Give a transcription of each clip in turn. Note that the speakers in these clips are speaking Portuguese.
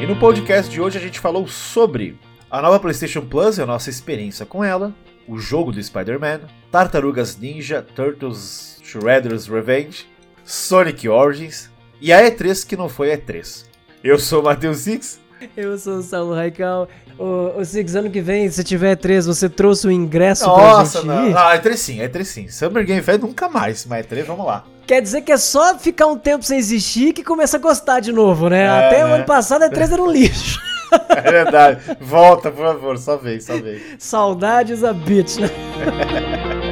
E no podcast de hoje a gente falou sobre a nova PlayStation Plus e a nossa experiência com ela, o jogo do Spider-Man, Tartarugas Ninja, Turtles Shredder's Revenge, Sonic Origins e a E3 que não foi E3. Eu sou o Matheus Six. Eu sou o Saulo Raical. O, o Six, ano que vem, se tiver E3, você trouxe o ingresso Nossa, pra gente não. ir? Ah, E3 sim, E3 sim. Summer Game Fest nunca mais, mas E3 vamos lá. Quer dizer que é só ficar um tempo sem existir que começa a gostar de novo, né? É, Até o né? ano passado a E3 era um lixo. É verdade. Volta, por favor, só vem, só vem. Saudades a bitch, né?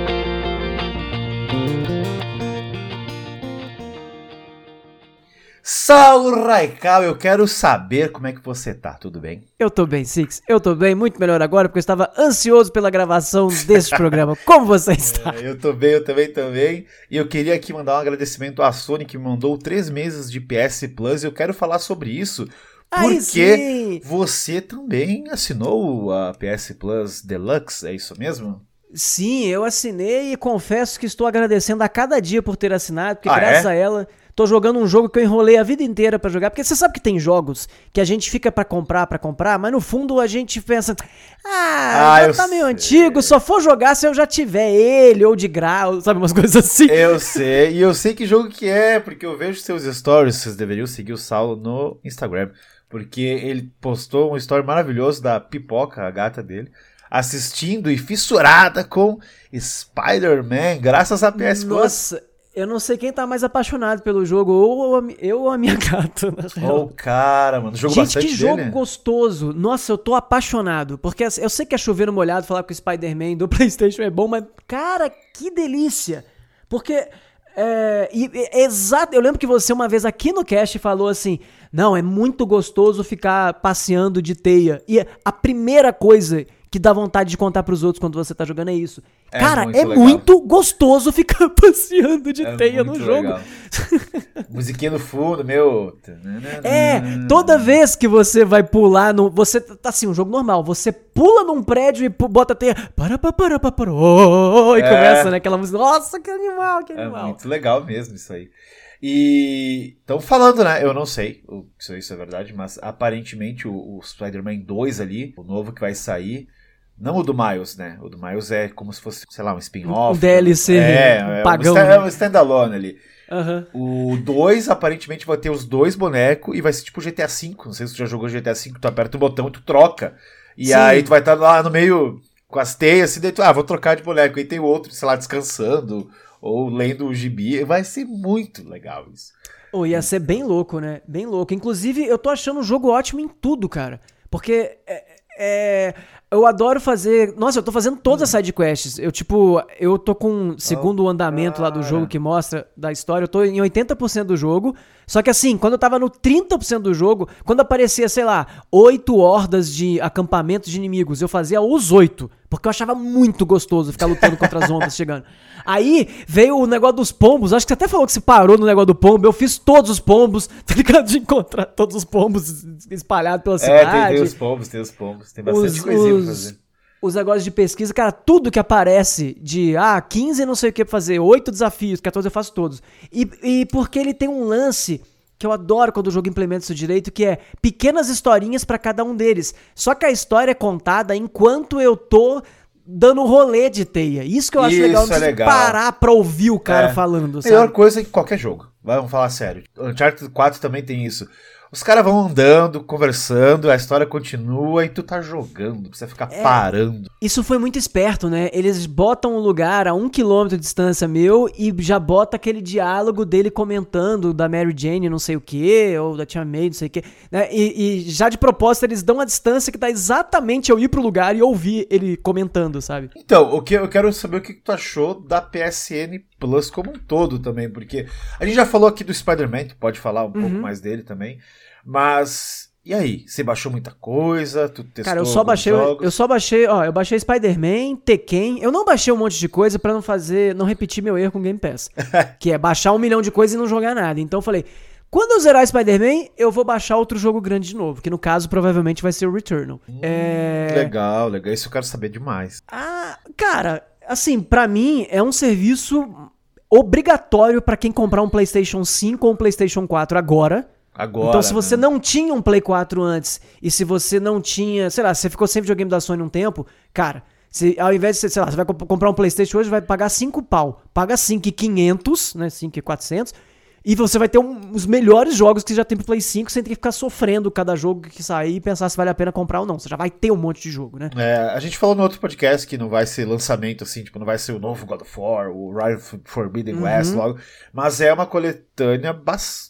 Saulo Raical, eu quero saber como é que você tá, tudo bem? Eu tô bem, Six. Eu tô bem, muito melhor agora, porque eu estava ansioso pela gravação deste programa. Como você está? É, eu tô bem, eu também também. E eu queria aqui mandar um agradecimento à Sony que me mandou três meses de PS Plus e eu quero falar sobre isso. Porque você também assinou a PS Plus Deluxe, é isso mesmo? Sim, eu assinei e confesso que estou agradecendo a cada dia por ter assinado, porque Ah, graças é? a ela tô jogando um jogo que eu enrolei a vida inteira pra jogar, porque você sabe que tem jogos que a gente fica pra comprar, pra comprar, mas no fundo a gente pensa, ah, Ah, já tá meio sei. antigo, só for jogar se eu já tiver ele ou de grau, sabe umas coisas assim. Eu sei, e eu sei que jogo que é, porque eu vejo seus stories, vocês deveriam seguir o Saulo no Instagram, porque ele postou um story maravilhoso da Pipoca, a gata dele, assistindo e fissurada com Spider-Man, graças a PS Plus. Nossa, eu não sei quem tá mais apaixonado pelo jogo, ou a eu ou a minha gata, real. Oh, cara, mano, jogo Gente, bastante que jogo dele. gostoso. Nossa, eu tô apaixonado. Porque eu sei que é chover no molhado falar que o Spider-Man do PlayStation é bom, mas, cara, que delícia. Porque. É, e- e- exato, eu lembro que você uma vez aqui no cast falou assim: Não, é muito gostoso ficar passeando de teia. E a primeira coisa que dá vontade de contar pros outros quando você tá jogando é isso. É Cara, muito é legal. muito gostoso ficar passeando de É teia no jogo. Musiquinha no fundo, meu. É, toda vez que você vai pular no. Você tá assim, um jogo normal. Você pula num prédio e bota a teia. Para, para, para, para, para. oh, E É. começa, né? Aquela música. Nossa, que animal, que É animal. muito legal mesmo isso aí. E estão falando, né? Eu não sei se isso é verdade, mas aparentemente o, o Spider-Man 2 ali, o novo que vai sair, não o do Miles, né? O do Miles é como se fosse, sei lá, um spin-off. Um DLC é, é, pagão, um, sta- né? é um standalone ali. Aham. O 2 aparentemente vai ter os dois bonecos e vai ser tipo GTA V. Não sei se tu já jogou GTA V, tu aperta o botão e tu troca. E Sim. aí tu vai estar lá no meio com as teias, assim, daí tu, ah, vou trocar de boneco. E tem outro, sei lá, descansando ou lendo o gibi. Vai ser muito legal isso. Oh, ia ser bem louco, né? Bem louco. Inclusive, eu tô achando o jogo ótimo em tudo, cara. Porque é, é, eu adoro fazer. Nossa, eu tô fazendo todas as sidequests. Eu, tipo, eu tô com. Segundo o andamento lá do jogo que mostra da história, eu tô em 80% do jogo. Só que assim, quando eu tava no 30% do jogo, quando aparecia, sei lá, oito hordas de acampamentos de inimigos, eu fazia os oito. Porque eu achava muito gostoso ficar lutando contra as ondas chegando. Aí veio o negócio dos pombos. Acho que você até falou que você parou no negócio do pombo. Eu fiz todos os pombos, tá ligado? De encontrar todos os pombos espalhados pela É, cidade. tem, tem os pombos, tem os pombos. Tem bastante Os- coisinha pra os- fazer. Os negócios de pesquisa, cara, tudo que aparece de, ah, 15 não sei o que fazer, 8 desafios, 14 eu faço todos. E, e porque ele tem um lance que eu adoro quando o jogo implementa isso direito, que é pequenas historinhas pra cada um deles. Só que a história é contada enquanto eu tô dando um rolê de teia. Isso que eu acho Isso legal, é não legal. parar pra ouvir o cara É. falando, Melhor sabe? coisa que qualquer jogo. Vamos falar sério. Uncharted 4 também tem isso. Os caras vão andando, conversando, a história continua e tu tá jogando, precisa ficar É. parando. Isso foi muito esperto, né? Eles botam o lugar a um quilômetro de distância meu e já bota aquele diálogo dele comentando da Mary Jane não sei o que, ou da Tia May não sei o que. Né? E, e já de propósito eles dão a distância que dá exatamente eu ir pro lugar e ouvir ele comentando, sabe? Então, o que eu quero saber o que tu achou da PSN Plus como um todo também, porque a gente já falou aqui do Spider-Man, tu pode falar um pouco Uhum. mais dele também, mas e aí? Você baixou muita coisa? Tu testou Cara, eu só baixei, jogos? eu só baixei, ó, eu baixei Spider-Man, Tekken. Eu não baixei um monte de coisa pra não fazer, não repetir meu erro com Game Pass, que é baixar um milhão de coisas e não jogar nada. Então eu falei, quando eu zerar Spider-Man, eu vou baixar outro jogo grande de novo, que no caso provavelmente vai ser o Returnal. é... Legal, legal. Isso eu quero saber demais. Ah, cara, assim, pra mim é um serviço obrigatório pra quem comprar um PlayStation 5 ou um PlayStation 4 agora, Agora. Então, se você né? não tinha um Play 4 antes, e se você não tinha, sei lá, se você ficou sem videogame da Sony um tempo, cara, se, ao invés de, você, sei lá, você vai comp- comprar um Playstation hoje, vai pagar 5 pau. Paga 5,500, né, 5,400, e você vai ter um- os melhores jogos que já tem pro Play 5, sem ter que ficar sofrendo cada jogo que sair e pensar se vale a pena comprar ou não. Você já vai ter um monte de jogo, né? É, a gente falou no outro podcast que não vai ser lançamento assim, tipo, não vai ser o novo God of War, o Rise of Forbidden West Uhum. logo, mas é uma coletânea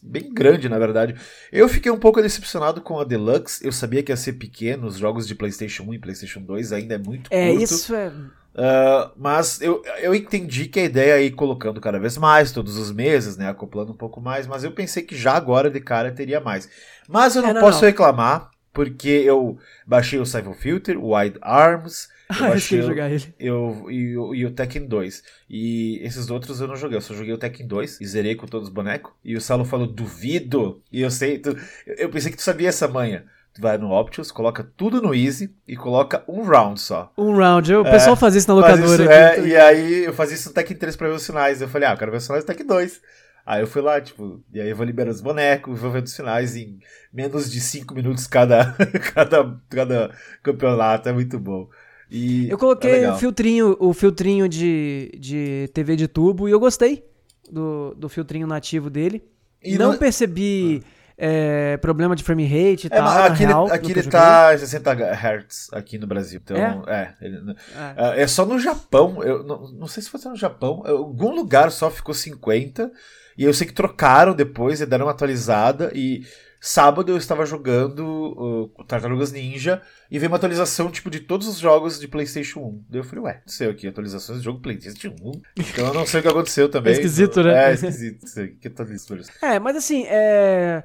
bem grande, na verdade. Eu fiquei um pouco decepcionado com a Deluxe, eu sabia que ia ser pequeno, os jogos de PlayStation 1 e PlayStation 2 ainda é muito É, curto. isso é. Ah, mas eu, eu entendi que a ideia é ir colocando cada vez mais, todos os meses, né? Acoplando um pouco mais, mas eu pensei que já agora de cara teria mais. Mas eu não, É, não, posso não. reclamar, porque eu baixei o Cyber Filter, o Wide Arms, eu Ah, eu baixei o- jogar ele. eu, e, o- e o Tekken 2. E esses outros eu não joguei, eu só joguei o Tekken 2 e zerei com todos os bonecos. E o Salo falou, duvido. E eu sei, tu- eu pensei que tu sabia essa manha. Vai no Optus, coloca tudo no Easy e coloca um round só. Um round. O pessoal faz isso na locadora. isso, aqui. é, e aí eu fazia isso no Tekken 3 pra ver os sinais. Eu falei, ah, eu quero ver os sinais do Tekken 2. Aí eu fui lá, tipo, e aí eu vou liberando os bonecos, vou vendo os finais em menos de 5 minutos cada, cada, cada campeonato. É muito bom. E Eu é coloquei legal. o filtrinho, o filtrinho de, de TV de tubo e eu gostei do, do filtrinho nativo dele. E não não- percebi é, problema de frame rate e É, tal. na aqui, real, ele, aqui que ele tá em 60 Hz aqui no Brasil. Então, é. ele- É. é, é só no Japão. Eu não, não sei se foi no Japão. Algum lugar só ficou 50. E eu sei que trocaram depois e deram uma atualizada. E sábado eu estava jogando o Tartarugas Ninja. E veio uma atualização tipo de todos os jogos de PlayStation 1. Daí eu falei, ué, não sei aqui, atualizações de jogo PlayStation 1. Então eu não sei o que aconteceu também. É esquisito, né? É esquisito. Não sei, que atualizações. É, mas assim, é,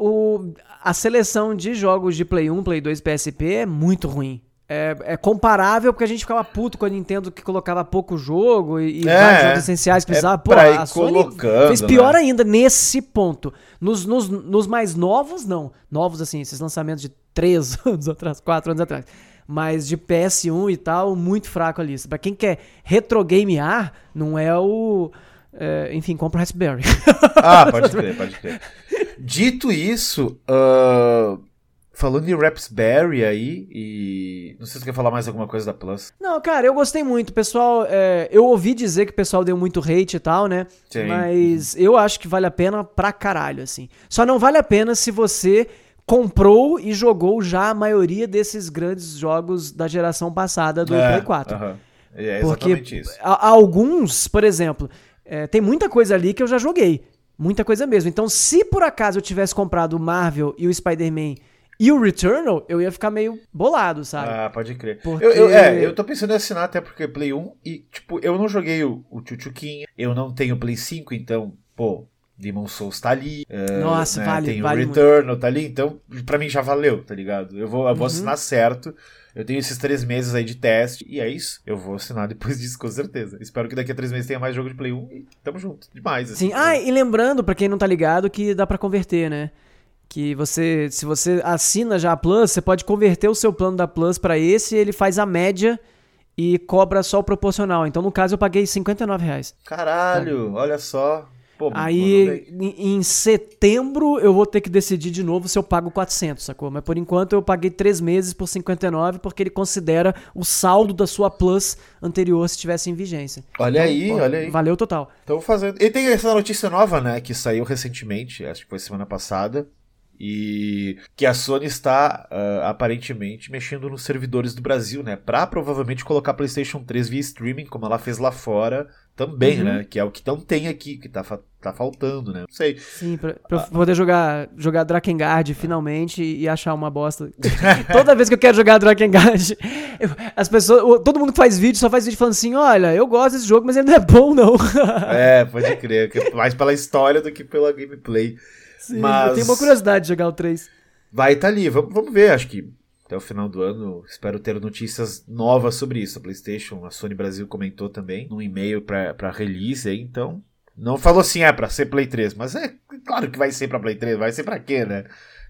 o, a seleção de jogos de Play 1, Play 2 PSP é muito ruim. É, é comparável porque a gente ficava puto com a Nintendo que colocava pouco jogo e, e É, vários jogos essenciais que é precisava. Pô, pra ir a Sony colocando, fez pior né? ainda nesse ponto. Nos, nos, nos mais novos, não. Novos, assim, esses lançamentos de 3 anos atrás, 4 anos atrás. Mas de PS1 e tal, muito fraco a lista. Pra quem quer retrogamear, não é o. é, enfim, compra o Raspberry. Ah, pode crer, pode crer. Dito isso, ah, falando em Raspberry aí, e. Não sei se tu quer falar mais alguma coisa da Plus. Não, cara, eu gostei muito. Pessoal, é, eu ouvi dizer que o pessoal deu muito hate e tal, né? Sim. Mas eu acho que vale a pena pra caralho, assim. Só não vale a pena se você comprou e jogou já a maioria desses grandes jogos da geração passada do É, Play 4. aham. É Porque exatamente isso. a- alguns, por exemplo, é, tem muita coisa ali que eu já joguei. Muita coisa mesmo. Então, se por acaso eu tivesse comprado o Marvel e o Spider-Man e o Returnal, eu ia ficar meio bolado, sabe? Ah, pode crer. Porque- Eu, eu- é, eu tô pensando em assinar até porque Play 1 e, tipo, eu não joguei o, o Chuchuquinha, eu não tenho Play 5, então, pô, Demon Souls tá ali. é, Nossa, né, vale, Tem vale o muito. Returnal, tá ali, então, pra mim já valeu, tá ligado? Eu vou, eu vou Uhum. assinar certo. Eu tenho esses três meses aí de teste, e é isso. Eu vou assinar depois disso, com certeza. Espero que daqui a três meses tenha mais jogo de Play 1 e tamo junto. Demais, assim. Sim. Ah, e lembrando, pra quem não tá ligado, que dá pra converter, né? Que você, se você assina já a Plus, você pode converter o seu plano da Plus pra esse, ele faz a média e cobra só o proporcional. Então, no caso, eu paguei 59 reais. Caralho, olha só. Pô, Aí, em, em setembro, eu vou ter que decidir de novo se eu pago 400, sacou? Mas por enquanto eu paguei 3 meses por 59, porque ele considera o saldo da sua Plus anterior se estivesse em vigência. Olha aí, Pô, olha aí. Valeu total. Estão fazendo. E tem essa notícia nova, né? Que saiu recentemente, acho que foi semana passada. E que a Sony está ah, aparentemente mexendo nos servidores do Brasil, né? Pra provavelmente colocar PlayStation 3 via streaming, como ela fez lá fora também, Uhum. né? Que é o que não tem aqui, que tá, tá faltando, né? Não sei. Sim, pra, pra eu poder jogar, jogar Drakengard finalmente e, achar uma bosta. Toda vez que eu quero jogar Drakengard, eu- as pessoas, todo mundo que faz vídeo só faz vídeo falando assim: olha, eu gosto desse jogo, mas ele não é bom, não. É, pode crer. que é mais pela história do que pela gameplay. Sim, Mas- Eu tenho uma curiosidade de jogar o 3. Vai estar ali, vamos, vamos ver, acho que até o final do ano espero ter notícias novas sobre isso. A PlayStation, a Sony Brasil comentou também num e-mail pra, pra release aí, então. Não falou assim, é pra ser Play 3, mas é claro que vai ser pra Play 3, vai ser pra quê, né?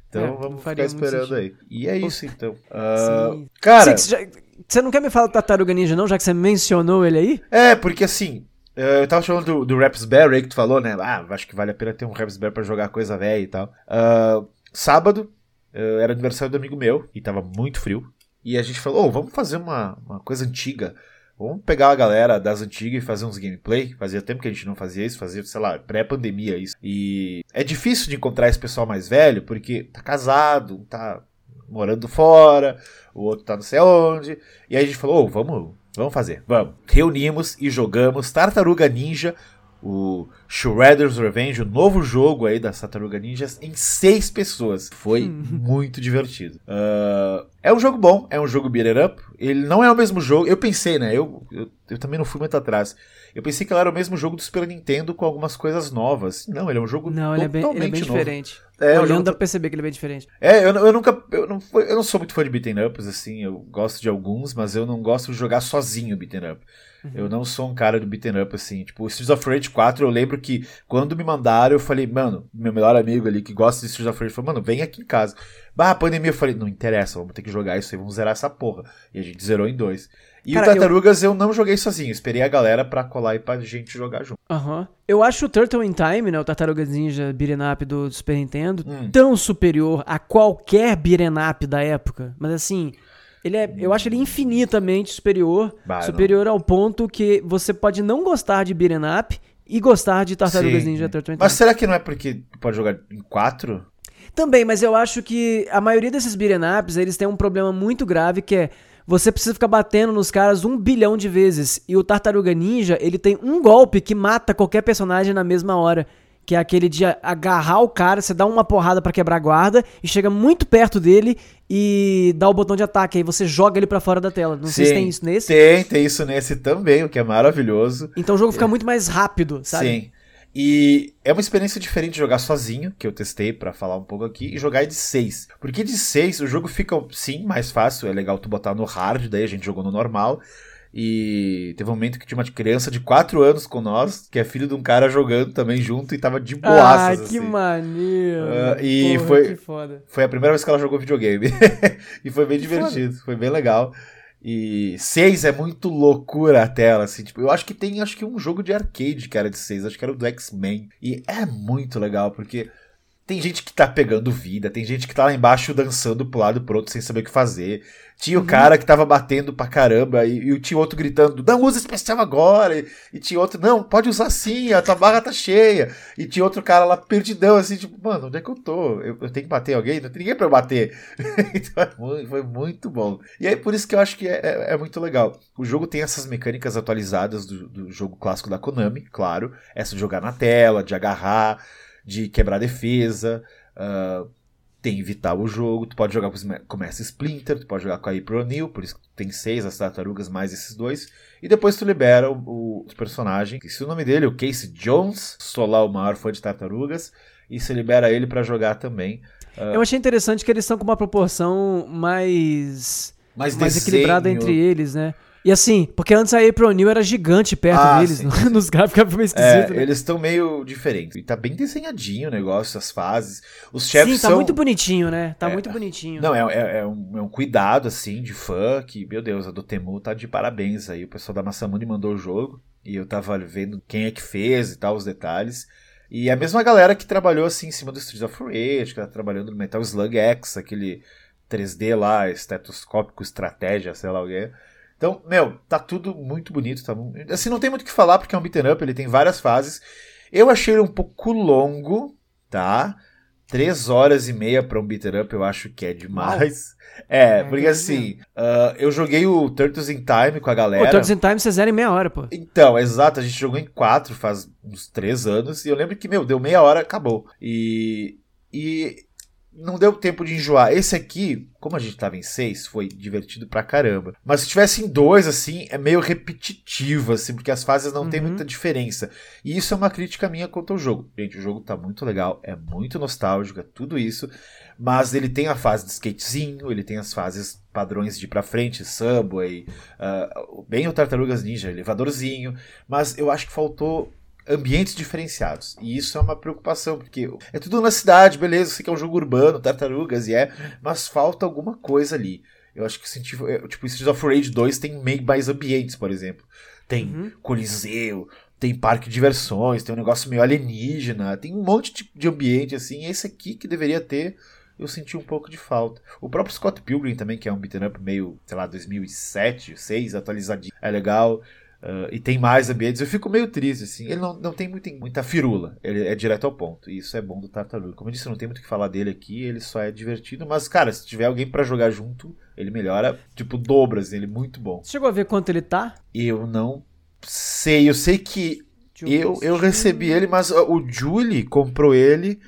Então É, vamos ficar esperando aí. E é isso então. Ah, Sim. cara, Você, já- você não quer me falar do Tartaruga Ninja, não, já que você mencionou ele aí? é, porque assim, Uh, eu tava falando do, do Rapsberry aí que tu falou, né? Ah, acho que vale a pena ter um Rapsberry pra jogar coisa velha e tal. Uh, sábado, uh, era aniversário do amigo meu e tava muito frio. E a gente falou, oh, vamos fazer uma, uma coisa antiga. Vamos pegar a galera das antigas e fazer uns gameplay. Fazia tempo que a gente não fazia isso, fazia, sei lá, pré-pandemia isso. E é difícil de encontrar esse pessoal mais velho, porque tá casado, tá morando fora, o outro tá não sei onde. E aí a gente falou, oh, vamos, vamos fazer, vamos. Reunimos e jogamos Tartaruga Ninja, o Shredder's Revenge, o novo jogo aí das Tartaruga Ninjas, em seis pessoas. Foi muito divertido. Uh, é um jogo bom, é um jogo beat'em up. Ele não é o mesmo jogo. Eu pensei, né? Eu, eu, eu, também não fui muito atrás. Eu pensei que ele era o mesmo jogo do Super Nintendo com algumas coisas novas. Não, ele é um jogo não, ele é bem, ele é bem diferente. É, Olhando dá pra perceber que ele é bem diferente. É, eu, eu nunca. Eu não, eu não sou muito fã de beat'em ups, assim. Eu gosto de alguns, mas eu não gosto de jogar sozinho beat'em up. Uhum. Eu não sou um cara do beat'em up, assim. Tipo, o Streets of Rage 4, eu lembro que quando me mandaram, eu falei, mano, meu melhor amigo ali que gosta de Streets of Rage falou, mano, vem aqui em casa. Bah, pandemia, eu falei, não interessa, vamos ter que jogar isso aí, vamos zerar essa porra. E a gente zerou em dois. E Cara, o Tartarugas eu... eu... não joguei sozinho, esperei a galera pra colar e pra gente jogar junto. Aham. Uhum. Eu acho o Turtle in Time, né, o Tartarugas Ninja Beat'em Up do Super Nintendo, hum. tão superior a qualquer Beat'em Up da época. Mas assim, ele é, eu acho ele infinitamente superior, bah, superior não. ao ponto que você pode não gostar de Beat'em Up e gostar de Tartarugas Sim. Ninja Turtle in Time. Mas será que não é porque pode jogar em quatro? Também, mas eu acho que a maioria desses beat'em ups, eles têm um problema muito grave que é você precisa ficar batendo nos caras um bilhão de vezes. E o Tartaruga Ninja, ele tem um golpe que mata qualquer personagem na mesma hora. Que é aquele de agarrar o cara, você dá uma porrada para quebrar a guarda e chega muito perto dele e dá o botão de ataque. Aí você joga ele para fora da tela. Não Sim, sei se tem isso nesse. Tem, tem isso nesse também, o que é maravilhoso. Então o jogo fica muito mais rápido, sabe? Sim. E é uma experiência diferente jogar sozinho, que eu testei para falar um pouco aqui, e jogar de 6. Porque de 6 o jogo fica, sim, mais fácil, é legal tu botar no hard, daí a gente jogou no normal. E teve um momento que tinha uma criança de 4 anos com nós, que é filho de um cara jogando também junto e tava de boaças. Ah, que assim. maneiro! Uh, e Porra, foi, foi a primeira vez que ela jogou videogame. e foi bem que divertido, foda. foi bem legal. E 6 é muito loucura a tela, assim, tipo, eu acho que tem acho que um jogo de arcade era de 6, acho que era o do X-Men. E é muito legal, porque tem gente que tá pegando vida, tem gente que tá lá embaixo dançando pro lado pro outro sem saber o que fazer. Tinha o uhum. cara que tava batendo pra caramba e, e tinha outro gritando, não usa especial agora. E, e, tinha outro, não, pode usar sim, a tua barra tá cheia. E tinha outro cara lá perdidão, assim, tipo, mano, onde é que eu tô? Eu, eu tenho que bater alguém? Não tem ninguém pra eu bater. então é foi muito bom. E aí por isso que eu acho que é, é, é muito legal. O jogo tem essas mecânicas atualizadas do, do jogo clássico da Konami, claro. Essa de jogar na tela, de agarrar, de quebrar defesa. Uh, tem evitar o jogo, tu pode jogar com Mestre Splinter, tu pode jogar com a April O'Neil, por isso tem seis as tartarugas mais esses dois, e depois tu libera o, o personagem, que se o nome dele é o Casey Jones, sou lá o maior fã de tartarugas, e se libera ele para jogar também. Uh, Eu achei interessante que eles estão com uma proporção mais mais, mais equilibrada entre eles, né? E assim, porque antes a April New era gigante perto ah, deles, sim, no, sim. nos gráficos ficava meio esquisito. É, né? Eles estão meio diferentes. E tá bem desenhadinho o negócio, as fases. Os chefes Sim, tá são... muito bonitinho, né? Tá é, muito bonitinho. Não, é, é, é, um, é, um, cuidado, assim, de fã, que, meu Deus, a do Temu tá de parabéns aí. O pessoal da Massamune mandou o jogo, e eu tava vendo quem é que fez e tal, os detalhes. E a mesma galera que trabalhou, assim, em cima do Streets of Rage, que tá trabalhando no Metal Slug X, aquele 3D lá, estetoscópico, estratégia, sei lá o que então, meu, tá tudo muito bonito. Tá, assim, não tem muito o que falar porque é um beat'em up, ele tem várias fases. Eu achei ele um pouco longo, tá? Três horas e meia pra um beat'em up eu acho que é demais. É, é, porque assim, uh, eu joguei o Turtles in Time com a galera. O Turtles in Time você zera em meia hora, pô. Então, exato, a gente jogou em quatro faz uns três anos e eu lembro que, meu, deu meia hora, acabou. E, e não deu tempo de enjoar. Esse aqui, como a gente tava em seis, foi divertido pra caramba. Mas se tivesse em dois, assim, é meio repetitivo, assim, porque as fases não uhum. tem muita diferença. E isso é uma crítica minha quanto ao jogo. Gente, o jogo tá muito legal, é muito nostálgico, é tudo isso. Mas ele tem a fase de skatezinho, ele tem as fases padrões de ir pra frente, Subway, uh, bem o Tartarugas Ninja, elevadorzinho. Mas eu acho que faltou ambientes diferenciados. E isso é uma preocupação, porque é tudo na cidade, beleza, sei que é um jogo urbano, tartarugas e é, mas falta alguma coisa ali. Eu acho que senti, tipo, Streets of Rage 2 tem meio mais ambientes, por exemplo. Tem uhum. Coliseu, tem parque de diversões, tem um negócio meio alienígena, tem um monte de, de ambiente assim. Esse aqui que deveria ter, eu senti um pouco de falta. O próprio Scott Pilgrim também, que é um beat'em up meio, sei lá, 2007, 2006, atualizadinho, é legal. Uh, e tem mais ambientes, eu fico meio triste, assim. Ele não, não tem muita, muita firula, ele é direto ao ponto. E isso é bom do Tartaruga. Como eu disse, não tem muito o que falar dele aqui, ele só é divertido. Mas, cara, se tiver alguém para jogar junto, ele melhora, tipo, dobras, assim, ele é muito bom. Você chegou a ver quanto ele tá? Eu não sei, eu sei que eu, eu recebi ele, mas o Julie comprou ele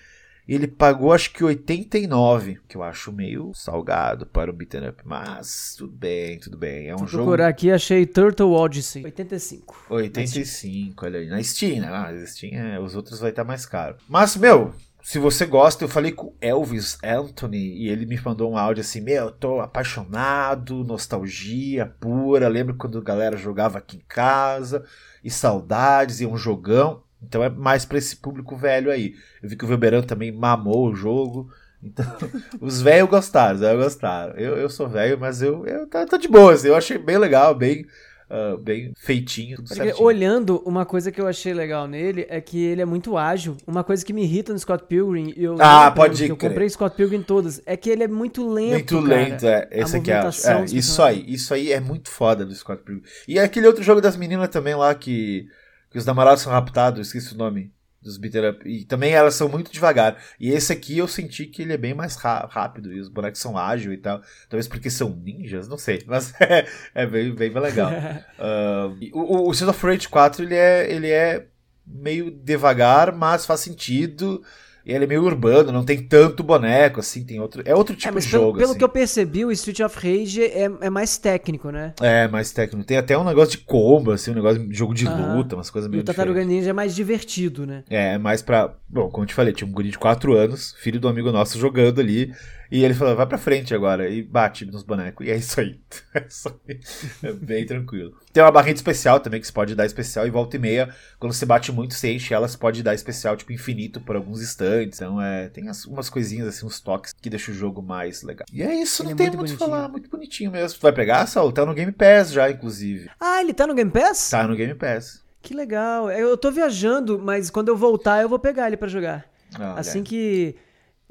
ele pagou acho que 89, que eu acho meio salgado para o beat'em up, mas tudo bem, tudo bem. É um Vou jogo. procurar aqui, achei Turtle Odyssey, 85. 85, olha aí, na Steam, né? Ah, na Steam, é, os outros vai estar mais caro. Mas, meu, se você gosta, eu falei com Elvis Anthony e ele me mandou um áudio assim: Meu, eu tô apaixonado, nostalgia pura. Lembro quando a galera jogava aqui em casa e saudades e um jogão. Então é mais para esse público velho aí. Eu vi que o Velberan também mamou o jogo. Então, os velhos gostaram, os velhos gostaram. Eu, eu sou velho, mas eu, eu de boa, assim, eu achei bem legal, bem, uh, bem feitinho, tudo certinho. Olhando, uma coisa que eu achei legal nele é que ele é muito ágil. Uma coisa que me irrita no Scott Pilgrim, eu, ah, pode eu comprei Scott Pilgrim todas, é que ele é muito lento, Muito lento, é. Esse aqui é, é isso aí, isso aí é muito foda do Scott Pilgrim. E é aquele outro jogo das meninas também lá que que os namorados são raptados, esqueci o nome dos beater up. E também elas são muito devagar. E esse aqui eu senti que ele é bem mais rápido. E os bonecos são ágeis e tal. Talvez porque são ninjas, não sei. Mas é, é bem, bem, bem legal. uh, o, o Street of Rage 4 ele é, ele é meio devagar, mas faz sentido. E ele é meio urbano, não tem tanto boneco, assim, tem outro. É outro é, tipo é, de pelo, jogo. Pelo assim. que eu percebi, o Street of Rage é, é mais técnico, né? É, mais técnico. Tem até um negócio de combo, assim, um negócio de jogo de luta, umas coisas meio. E o Tartaruga Ninja é mais divertido, né? É, é mais pra. Bom, como eu te falei, tinha um guri de 4 anos, filho do amigo nosso jogando ali. E ele falou, vai pra frente agora. E bate nos bonecos. E é isso aí. É isso aí. É bem tranquilo. Tem uma barrinha especial também, que você pode dar especial. E volta e meia, quando você bate muito, você enche ela, você pode dar especial, tipo, infinito por alguns instantes. Então, é, tem as, umas coisinhas, assim, uns toques que deixam o jogo mais legal. E é isso, ele não é tem muito o que falar. Muito bonitinho mesmo. Tu vai pegar, Saul? Tá no Game Pass já, inclusive. Ah, ele tá no Game Pass? Tá no Game Pass. Que legal. Eu tô viajando, mas quando eu voltar, eu vou pegar ele para jogar. Ah, assim é. que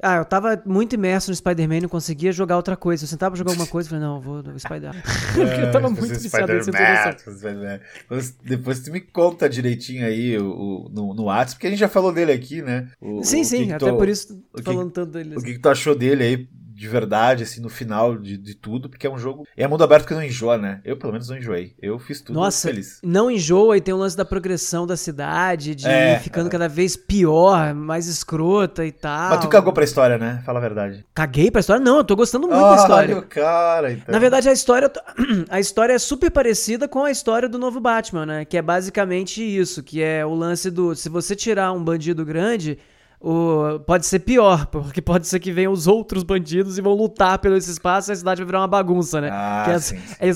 ah, eu tava muito imerso no Spider-Man e não conseguia jogar outra coisa. Eu sentava pra jogar alguma coisa e falei, não, vou no Spider-Man. Porque eu tava muito viciado nesse depois, depois tu me conta direitinho aí o, o, no, no WhatsApp, porque a gente já falou dele aqui, né? O, sim, sim, até por isso tô falando tanto dele. O que, que tu achou dele aí de verdade, assim, no final de, de tudo, porque é um jogo. É mundo aberto que não enjoa, né? Eu, pelo menos, não enjoei. Eu fiz tudo Nossa, feliz. Não enjoa e tem o lance da progressão da cidade, de é, ir ficando é. cada vez pior, mais escrota e tal. Mas tu cagou pra história, né? Fala a verdade. Caguei pra história? Não, eu tô gostando muito da história. cara, então. Na verdade, a história, a história é super parecida com a história do novo Batman, né? Que é basicamente isso, que é o lance do. Se você tirar um bandido grande o, pode ser pior, porque pode ser que venham os outros bandidos e vão lutar pelo esse espaço e a cidade vai virar uma bagunça, né? Ah, é, sim, é,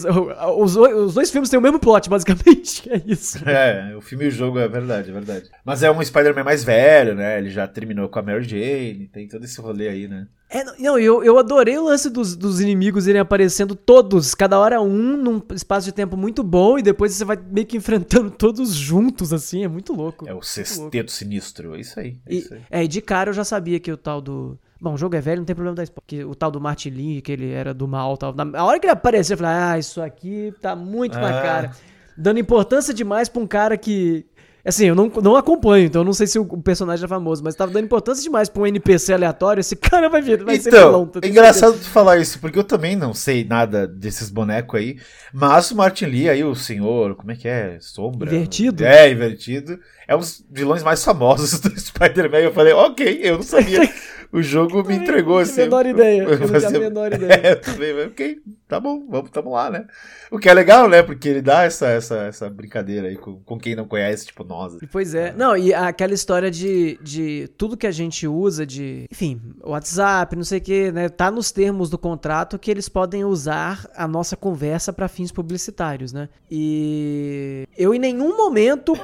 os, os, dois filmes têm o mesmo plot, basicamente. É isso. É, o filme e o jogo é verdade, é verdade. Mas é um Spider-Man mais velho, né? Ele já terminou com a Mary Jane, tem todo esse rolê aí, né? É, não, eu, eu adorei o lance dos, dos inimigos irem aparecendo todos, cada hora um, num espaço de tempo muito bom, e depois você vai meio que enfrentando todos juntos, assim, é muito louco. É o sexteto sinistro, é isso aí. É, e, isso aí. é, de cara eu já sabia que o tal do. Bom, o jogo é velho, não tem problema da porque o tal do Martin Lee, que ele era do mal tal. Na hora que ele apareceu, eu falei, ah, isso aqui tá muito ah. na cara. Dando importância demais pra um cara que Assim, eu não, não acompanho, então eu não sei se o personagem é famoso, mas tava dando importância demais pra um NPC aleatório. Esse cara vai vir, vai então, ser vilão. É engraçado tu falar isso, porque eu também não sei nada desses bonecos aí. Mas o Martin Lee aí, o senhor, como é que é? Sombra? Invertido? É, invertido. É um dos vilões mais famosos do Spider-Man. Eu falei, ok, eu não sabia. o jogo me entregou assim. Eu não tinha a menor ideia. Eu não tinha a menor ideia. É, também, ok, tá bom, vamos, tamo lá, né? O que é legal, né? Porque ele dá essa, essa, essa brincadeira aí com, com quem não conhece, tipo nós. Pois é. Não, e aquela história de, de tudo que a gente usa de, enfim, WhatsApp, não sei o que, né? Tá nos termos do contrato que eles podem usar a nossa conversa para fins publicitários, né? E eu em nenhum momento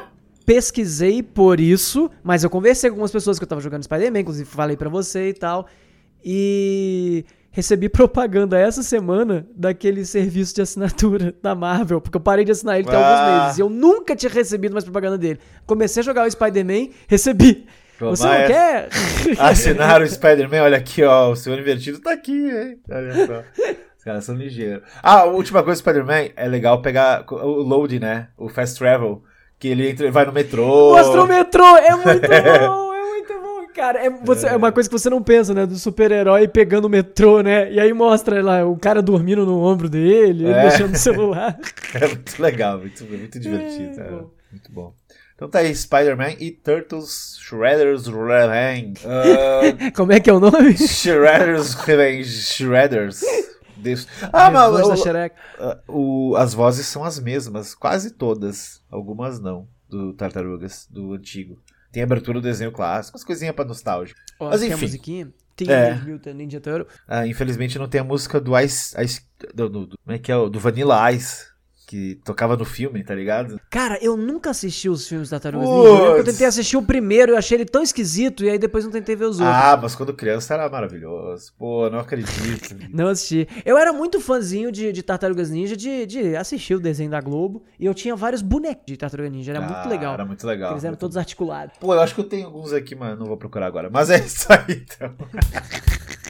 pesquisei por isso, mas eu conversei com algumas pessoas que eu tava jogando Spider-Man, inclusive falei para você e tal. E recebi propaganda essa semana daquele serviço de assinatura da Marvel, porque eu parei de assinar ele tem Ah. alguns meses. E eu nunca tinha recebido mais propaganda dele. Comecei a jogar o Spider-Man, recebi. Pô, Você não quer? Assinar o Spider-Man, olha aqui, ó. O Senhor Invertido tá aqui, hein? Olha só. Os caras são ligeiros. Ah, última coisa do Spider-Man é legal pegar o load, né? O fast travel. Que ele entra, vai no metrô. Mostra o metrô, é muito bom, cara. É, você- é uma coisa que você não pensa, né? Do super-herói pegando o metrô, né? E aí mostra lá o cara dormindo no ombro dele, ele É. mexendo no celular. É muito legal, muito, muito divertido. É, é, bom. muito bom. Então tá aí, Spider-Man e Turtles Shredder's Revenge. Ah, Como é que é o nome? Shredder's Revenge. Shredders. Ah, mas o- o- as vozes são as mesmas, quase todas. Algumas não, do Tartarugas, do antigo. Tem abertura do desenho clássico, umas coisinhas pra nostalgia. Ó, Mas tem a enfim. musiquinha. Tem É. Mutant Ninja Turtle. Ah, infelizmente não tem a música do Ice. Ice do, do- do- como é que é? Do Vanilla Ice, que tocava no filme, tá ligado? Cara, eu nunca assisti os filmes da Tartarugas. Ninja. Eu tentei assistir o primeiro, eu achei ele tão esquisito, e aí depois não tentei ver os outros. Ah, mas quando criança era maravilhoso. Pô, não acredito. Não assisti. Eu era muito fãzinho de, de Tartarugas Ninja, de, de assistir o desenho da Globo. E eu tinha vários bonecos de Tartaruga Ninja. Era Ah, muito legal. Era muito legal. Eles eram muito todos articulados. Pô, eu acho que eu tenho alguns aqui, mas não vou procurar agora. Mas é isso aí, então.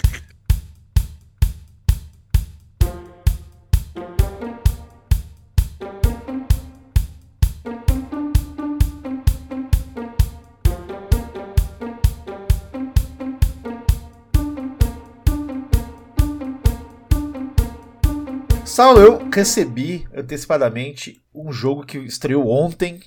Saulo, eu recebi antecipadamente um jogo que estreou ontem.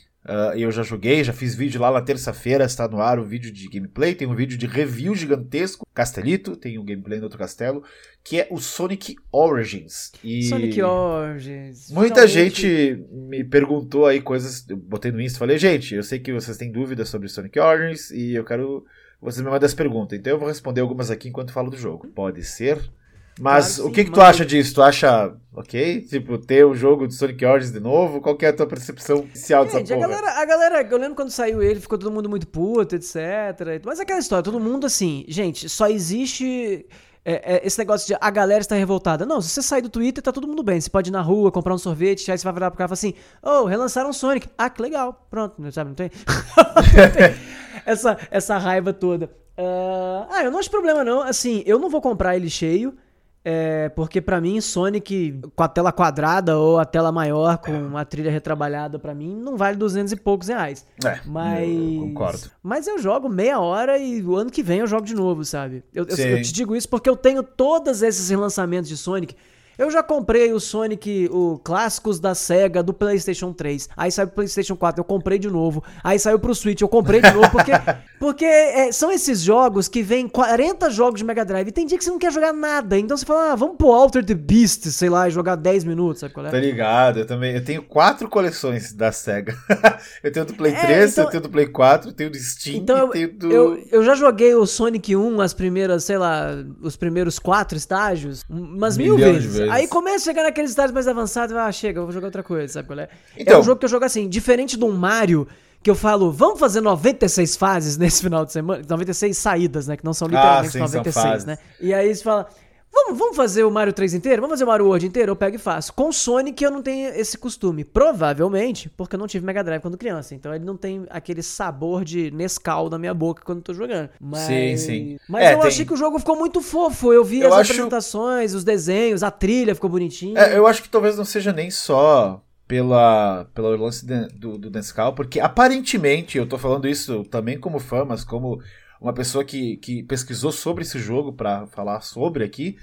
e eu já joguei, já fiz vídeo lá na terça-feira, está no ar o vídeo de gameplay, tem um vídeo de review gigantesco, Castelito, tem um gameplay no outro castelo, que é o Sonic Origins. E Sonic Origins. Muita finalmente. gente me perguntou aí coisas, eu botei no Insta e falei, gente, eu sei que vocês têm dúvidas sobre Sonic Origins e eu quero que vocês me mandem as perguntas, então eu vou responder algumas aqui enquanto falo do jogo. Pode ser? Mas Claro o que sim, que tu manda acha disso? Tu acha ok? Tipo, ter o jogo de Sonic Origins de novo? Qual que é a tua percepção inicial dessa Gente, a porra? galera, a galera, eu lembro quando saiu ele, ficou todo mundo muito puto, etc. Mas é aquela história, todo mundo assim, gente, só existe é, é, esse negócio de a galera está revoltada. Não, se você sair do Twitter, tá todo mundo bem. Você pode ir na rua, comprar um sorvete, aí você vai virar pro cara e falar assim, oh, relançaram Sonic. Ah, que legal. Pronto, não sabe, não tem? Não tem essa, essa raiva toda. Ah, ah, eu não acho problema não. Assim, eu não vou comprar ele cheio. É, porque pra mim, Sonic com a tela quadrada ou a tela maior com uma trilha retrabalhada pra mim não vale 200 e poucos reais. É, Mas. eu concordo. Mas eu jogo meia hora e o ano que vem eu jogo de novo, sabe? Eu, eu- eu te digo isso porque eu tenho todos esses relançamentos de Sonic. Eu já comprei o Sonic, o clássicos da SEGA do PlayStation 3. Aí saiu pro PlayStation 4, eu comprei de novo. Aí saiu pro Switch, eu comprei de novo. Porque, porque é, são esses jogos que vêm 40 jogos de Mega Drive. E tem dia que você não quer jogar nada. Então você fala, ah, vamos pro Alter the Beast, sei lá, e jogar 10 minutos, sabe qual é? Tá ligado, eu também. Eu tenho quatro coleções da SEGA. eu tenho do Play É, 3, então- eu tenho do Play 4, eu tenho do Steam Então e tenho do. Eu, eu já joguei o Sonic 1, as primeiras, sei lá, os primeiros quatro estágios, umas mil Milhão de vezes. Vezes. Aí começa a chegar naqueles estágios mais avançados, ah, chega, eu vou jogar outra coisa, sabe qual é? é Então- um jogo que eu jogo assim, diferente de um Mario, que eu falo, vamos fazer 96 fases nesse final de semana, 96 saídas, né, que não são literalmente Ah, sim, são 96, fases. né? E aí você fala, vamos, vamos fazer o Mario 3 inteiro? Vamos fazer o Mario World inteiro? Eu pego e faço. Com o Sonic eu não tenho esse costume, provavelmente porque eu não tive Mega Drive quando criança, então ele não tem aquele sabor de Nescau na minha boca quando eu tô jogando. Mas, Sim, sim. Mas É, eu tem- achei que o jogo ficou muito fofo, eu vi Eu as acho- apresentações, os desenhos, a trilha ficou bonitinha. É, eu acho que talvez não seja nem só pela, pelo lance de- do, do Nescau, porque aparentemente, eu tô falando isso também como fã, mas como uma pessoa que, que pesquisou sobre esse jogo pra falar sobre aqui,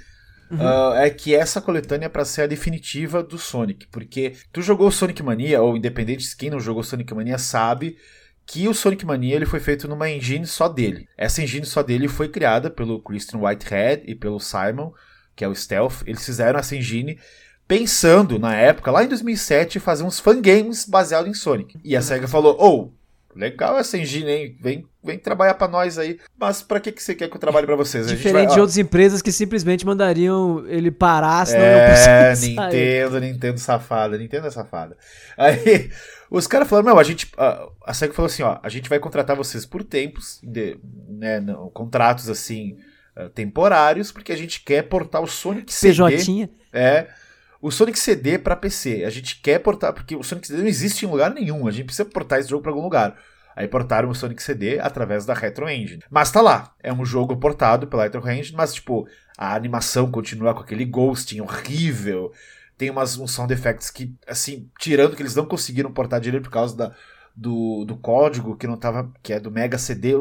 ah, é que essa coletânea é pra ser a definitiva do Sonic, porque tu jogou Sonic Mania, ou independente de quem não jogou Sonic Mania sabe que o Sonic Mania ele foi feito numa engine só dele. Essa engine só dele foi criada pelo Christian Whitehead e pelo Simon, que é o Stealth. Eles fizeram essa engine pensando, na época, lá em 2007, fazer uns fangames baseados em Sonic. E a SEGA falou, ô, legal essa engine, hein? Vem, vem trabalhar pra nós aí. Mas pra que, que você quer que eu trabalhe pra vocês? Diferente vai- de ó, outras empresas que simplesmente mandariam ele parar, senão não É, conseguia sair. Nintendo, Nintendo safada, Nintendo é safada. Aí, os caras falaram, meu, a gente, a, a SEGA falou assim, ó, a gente vai contratar vocês por tempos, de, né, não, contratos assim, uh, temporários, porque a gente quer portar o Sonic CD. PJ. É. O Sonic CD para PC. A gente quer portar, porque o Sonic CD não existe em lugar nenhum. A gente precisa portar esse jogo para algum lugar. Aí portaram o Sonic CD através da Retro Engine. Mas tá lá. É um jogo portado pela Retro Engine, mas tipo, a animação continua com aquele ghosting horrível. Tem umas, uns sound effects que, assim, tirando que eles não conseguiram portar direito por causa da, do, do código que não tava. que é do Mega CD.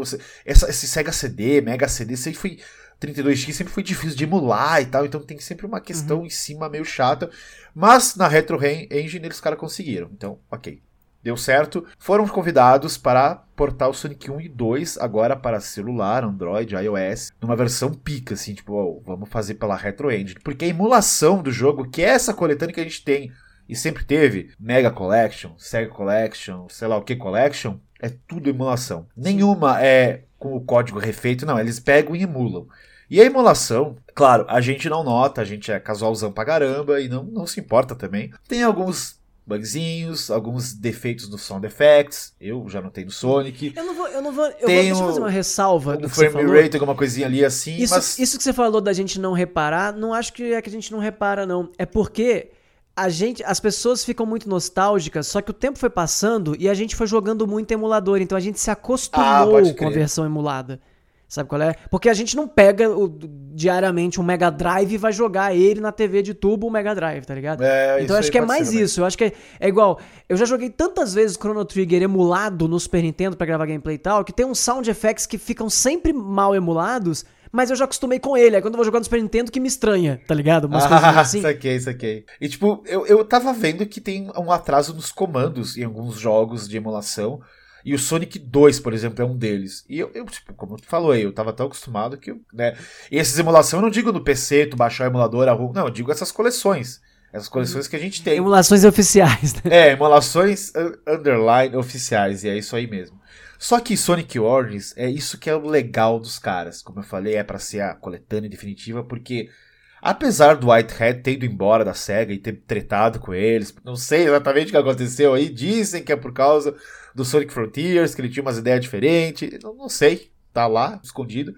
Essa, esse Sega CD, Mega CD, sempre foi. 32X sempre foi difícil de emular e tal, então tem sempre uma questão uhum. em cima meio chata. Mas na Retro Engine eles cara conseguiram. Então, ok. Deu certo. Foram convidados para portar o Sonic 1 e 2 agora para celular, Android, iOS, numa versão pica, assim, tipo, oh, vamos fazer pela Retro Engine. Porque a emulação do jogo, que é essa coletânea que a gente tem e sempre teve, Mega Collection, Sega Collection, sei lá o que Collection, é tudo emulação. Nenhuma é com o código refeito, não, eles pegam e emulam. E a emulação, claro, a gente não nota, a gente é casualzão pra caramba e não, não se importa também. Tem alguns bugzinhos, alguns defeitos no sound effects. Eu já notei no Sonic. Eu não vou, eu não vou, eu Tenho vou, deixa eu fazer uma ressalva um frame rate, alguma coisinha ali assim, isso, mas... isso que você falou da gente não reparar, não acho que é que a gente não repara não, é porque a gente, as pessoas ficam muito nostálgicas, só que o tempo foi passando e a gente foi jogando muito emulador, então a gente se acostumou ah, com a versão emulada. Sabe qual é? Porque a gente não pega o, diariamente um Mega Drive e vai jogar ele na TV de tubo, o Mega Drive, tá ligado? É, então eu acho que é mais isso. Eu acho que é, é, igual. Eu já joguei tantas vezes Chrono Trigger emulado no Super Nintendo para gravar gameplay e tal, que tem uns sound effects que ficam sempre mal emulados. Mas eu já acostumei com ele. É quando eu vou jogar no Super Nintendo que me estranha, tá ligado? Umas ah, assim. Saquei, saquei. E tipo, eu, eu tava vendo que tem um atraso nos comandos em alguns jogos de emulação. E o Sonic 2, por exemplo, é um deles. E eu, eu tipo, como tu falou aí, eu tava tão acostumado que, né? E essas emulações eu não digo no PC, tu baixar o emulador, a não, eu digo essas coleções. Essas coleções que a gente tem. Emulações oficiais, né? É, emulações underline oficiais, e é isso aí mesmo. Só que Sonic Origins é isso que é o legal dos caras. Como eu falei, é para ser a coletânea definitiva, porque apesar do Whitehead ter ido embora da SEGA e ter tretado com eles, não sei exatamente o que aconteceu aí, dizem que é por causa do Sonic Frontiers, que ele tinha umas ideias diferentes. Não, não sei, tá lá, escondido.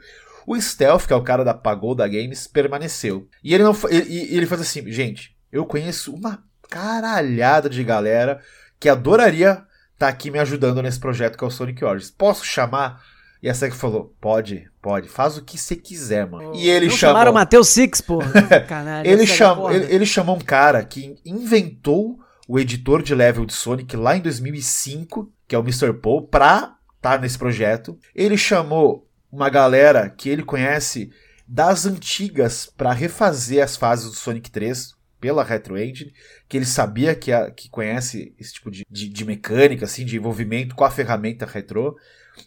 O Stealth, que é o cara da Pagoda Games, permaneceu. E ele não ele, ele faz assim, gente, eu conheço uma caralhada de galera que adoraria estar tá aqui me ajudando nesse projeto que é o Sonic Origins. Posso chamar? E a SEGA falou: pode, pode, faz o que você quiser, mano. Oh, e ele não chamou. chamaram o Matheus Six, pô. Caralho, ele, chamou, ele, ele, chamou um cara que inventou o editor de level de Sonic lá em 2005 que é o Mr. Paul, pra estar tá nesse projeto. Ele chamou uma galera que ele conhece das antigas para refazer as fases do Sonic 3 pela Retro Engine, que ele sabia que, a, que conhece esse tipo de, de, de, mecânica, assim, de envolvimento com a ferramenta retro,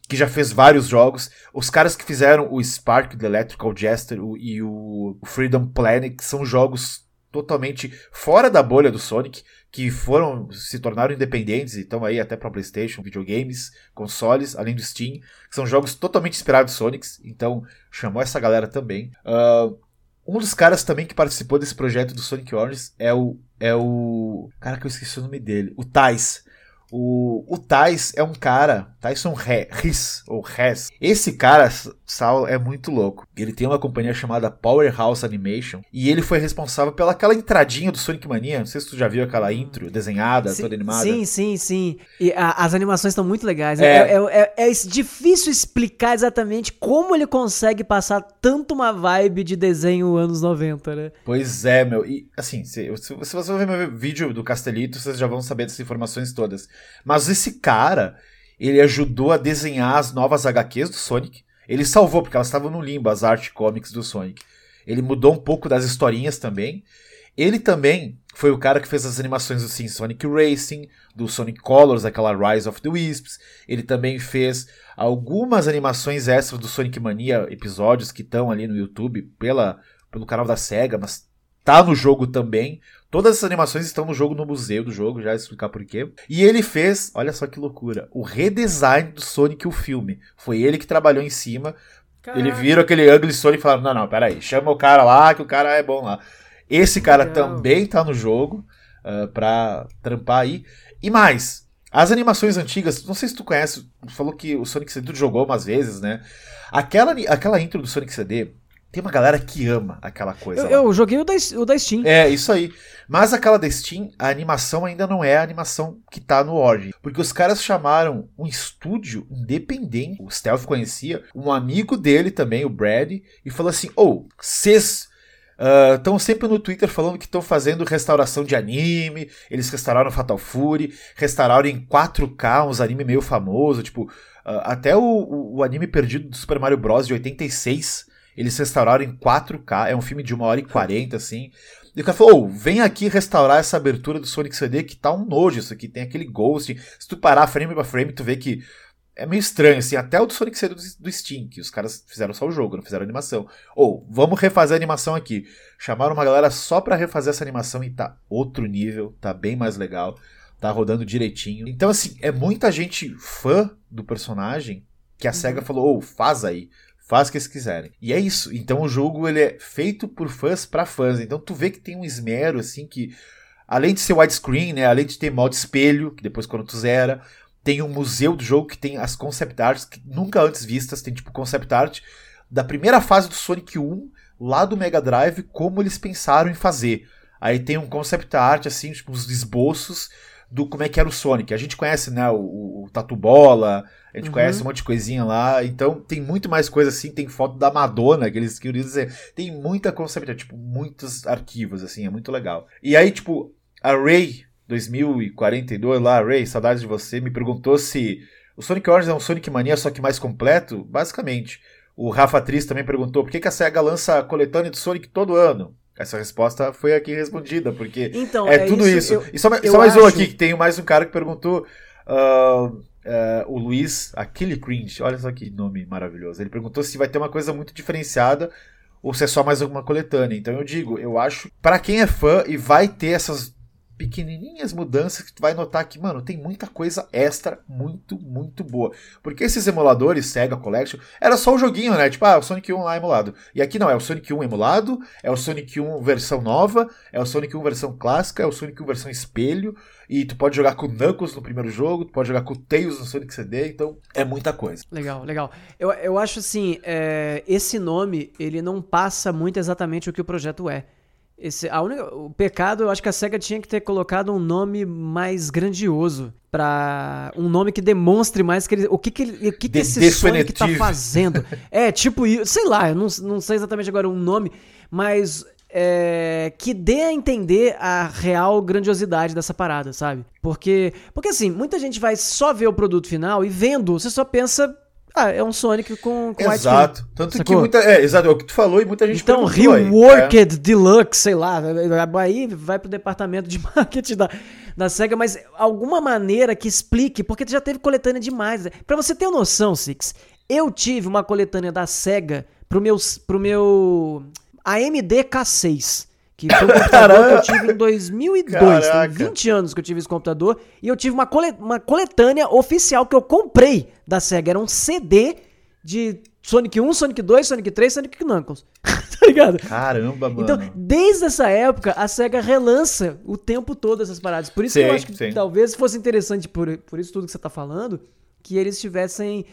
que já fez vários jogos. Os caras que fizeram o Spark, o Electrical Jester o, e o Freedom Planet são jogos totalmente fora da bolha do Sonic, que foram se tornaram independentes e estão aí até para PlayStation, videogames, consoles, além do Steam, que são jogos totalmente inspirados em Sonics. Então chamou essa galera também. Uh, um dos caras também que participou desse projeto do Sonic Origins é o é o cara que eu esqueci o nome dele, o Tais. O, o Tais é um cara, Tyson Riss, ou Hess. Esse cara, Sal, é muito louco. Ele tem uma companhia chamada Powerhouse Animation e ele foi responsável pela aquela entradinha do Sonic Mania. Não sei se tu já viu aquela intro desenhada, sim, toda animada. Sim, sim, sim. E a, as animações estão muito legais. É. É, é, é, é difícil explicar exatamente como ele consegue passar tanto uma vibe de desenho anos 90, né? Pois é, meu. E assim, se, se você ver meu vídeo do Castelito, vocês já vão saber dessas informações todas. Mas esse cara, ele ajudou a desenhar as novas HQs do Sonic. Ele salvou, porque elas estavam no limbo, as art comics do Sonic. Ele mudou um pouco das historinhas também. Ele também foi o cara que fez as animações do Sim Sonic Racing, do Sonic Colors, aquela Rise of the Wisps. Ele também fez algumas animações extras do Sonic Mania, episódios que estão ali no YouTube pela, pelo canal da SEGA, mas tá no jogo também. Todas essas animações estão no jogo, no museu do jogo, já explicar por quê. E ele fez, olha só que loucura, o redesign do Sonic o filme. Foi ele que trabalhou em cima. Caraca. Ele viram aquele Ugly Sonic e falaram: não, não, peraí, chama o cara lá, que o cara é bom lá. Esse cara Legal. também tá no jogo uh, pra trampar aí. E mais, as animações antigas, não sei se tu conhece, falou que o Sonic CD tu jogou umas vezes, né? Aquela, aquela intro do Sonic CD, tem uma galera que ama aquela coisa. Eu, eu joguei o da, o da Steam. É, isso aí. Mas aquela da Steam, a animação ainda não é a animação que tá no Origin. Porque os caras chamaram um estúdio independente, o Stealth conhecia, um amigo dele também, o Brad, e falou assim: Ô, oh, vocês estão sempre no Twitter falando que estão fazendo restauração de anime, eles restauraram Fatal Fury, restauraram em 4K uns anime meio famoso, tipo, uh, até o, o, o anime perdido do Super Mario Bros. de 86, eles restauraram em 4K, é um filme de 1 hora e 40, assim. E o cara falou, oh, vem aqui restaurar essa abertura do Sonic CD que tá um nojo isso aqui, tem aquele ghost. Se tu parar frame by frame, tu vê que é meio estranho, assim, até o do Sonic CD do Steam, que os caras fizeram só o jogo, não fizeram animação. Ou, oh, vamos refazer a animação aqui. Chamaram uma galera só pra refazer essa animação e tá outro nível, tá bem mais legal, tá rodando direitinho. Então, assim, é muita gente fã do personagem que a SEGA falou, ô, oh, faz aí faz o que eles quiserem. E é isso. Então o jogo ele é feito por fãs para fãs. Então tu vê que tem um esmero assim que além de ser widescreen, né, além de ter modo espelho, que depois quando tu zera, tem um museu do jogo que tem as concept arts que nunca antes vistas, tem tipo concept art da primeira fase do Sonic 1 lá do Mega Drive, como eles pensaram em fazer. Aí tem um concept art assim, tipo uns esboços do como é que era o Sonic. A gente conhece, né, o, o Tatu Bola, a gente uhum. conhece um monte de coisinha lá, então tem muito mais coisa assim, tem foto da Madonna, que eles queriam dizer, tem muita concept, tipo, muitos arquivos, assim, é muito legal. E aí, tipo, a Ray 2042 lá, Ray, saudades de você, me perguntou se o Sonic Origins é um Sonic Mania, só que mais completo, basicamente. O Rafa Tris também perguntou por que, que a SEGA lança a coletânea do Sonic todo ano. Essa resposta foi aqui respondida, porque então, é, é, tudo isso. isso. Eu, e só, só mais acho... um aqui, que tem mais um cara que perguntou. Uh, uh, o Luiz Aquile Cringe, olha só que nome maravilhoso. Ele perguntou se vai ter uma coisa muito diferenciada ou se é só mais alguma coletânea. Então eu digo, eu acho, para quem é fã e vai ter essas pequenininhas mudanças que tu vai notar que, mano, tem muita coisa extra muito, muito boa. Porque esses emuladores, Sega Collection, era só o joguinho, né? Tipo, ah, o Sonic 1 lá emulado. E aqui não, é o Sonic 1 emulado, é o Sonic 1 versão nova, é o Sonic 1 versão clássica, é o Sonic 1 versão espelho, e tu pode jogar com Knuckles no primeiro jogo, tu pode jogar com Tails no Sonic CD, então é muita coisa. Legal, legal. Eu, eu acho assim, é, esse nome, ele não passa muito exatamente o que o projeto é. Esse, a única, o pecado, eu acho que a SEGA tinha que ter colocado um nome mais grandioso para um nome que demonstre mais que ele, o que que, ele, o que, que esse Sonic tá fazendo. é, tipo, sei lá, eu não, não sei exatamente agora um nome, mas é, que dê a entender a real grandiosidade dessa parada, sabe? Porque, porque assim, muita gente vai só ver o produto final e vendo, você só pensa ah, é um Sonic com, com Exato. Tanto sacou? que muita. É, exato, é o que tu falou e muita gente Então, Reworked aí, é. Deluxe, sei lá. Aí vai pro departamento de marketing da, da SEGA, mas alguma maneira que explique, porque tu já teve coletânea demais. Pra você ter noção, Six, eu tive uma coletânea da SEGA pro meu, pro meu AMD K6. Que foi um computador que eu tive em 2002. Caraca. Tem 20 anos que eu tive esse computador. E eu tive uma, colet uma coletânea oficial que eu comprei da SEGA. Era um CD de Sonic 1, Sonic 2, Sonic 3, Sonic Knuckles. tá ligado? Caramba, mano. Então, desde essa época, a SEGA relança o tempo todo essas paradas. Por isso sim, que eu acho que sim. talvez fosse interessante, por, por isso tudo que você tá falando, que eles tivessem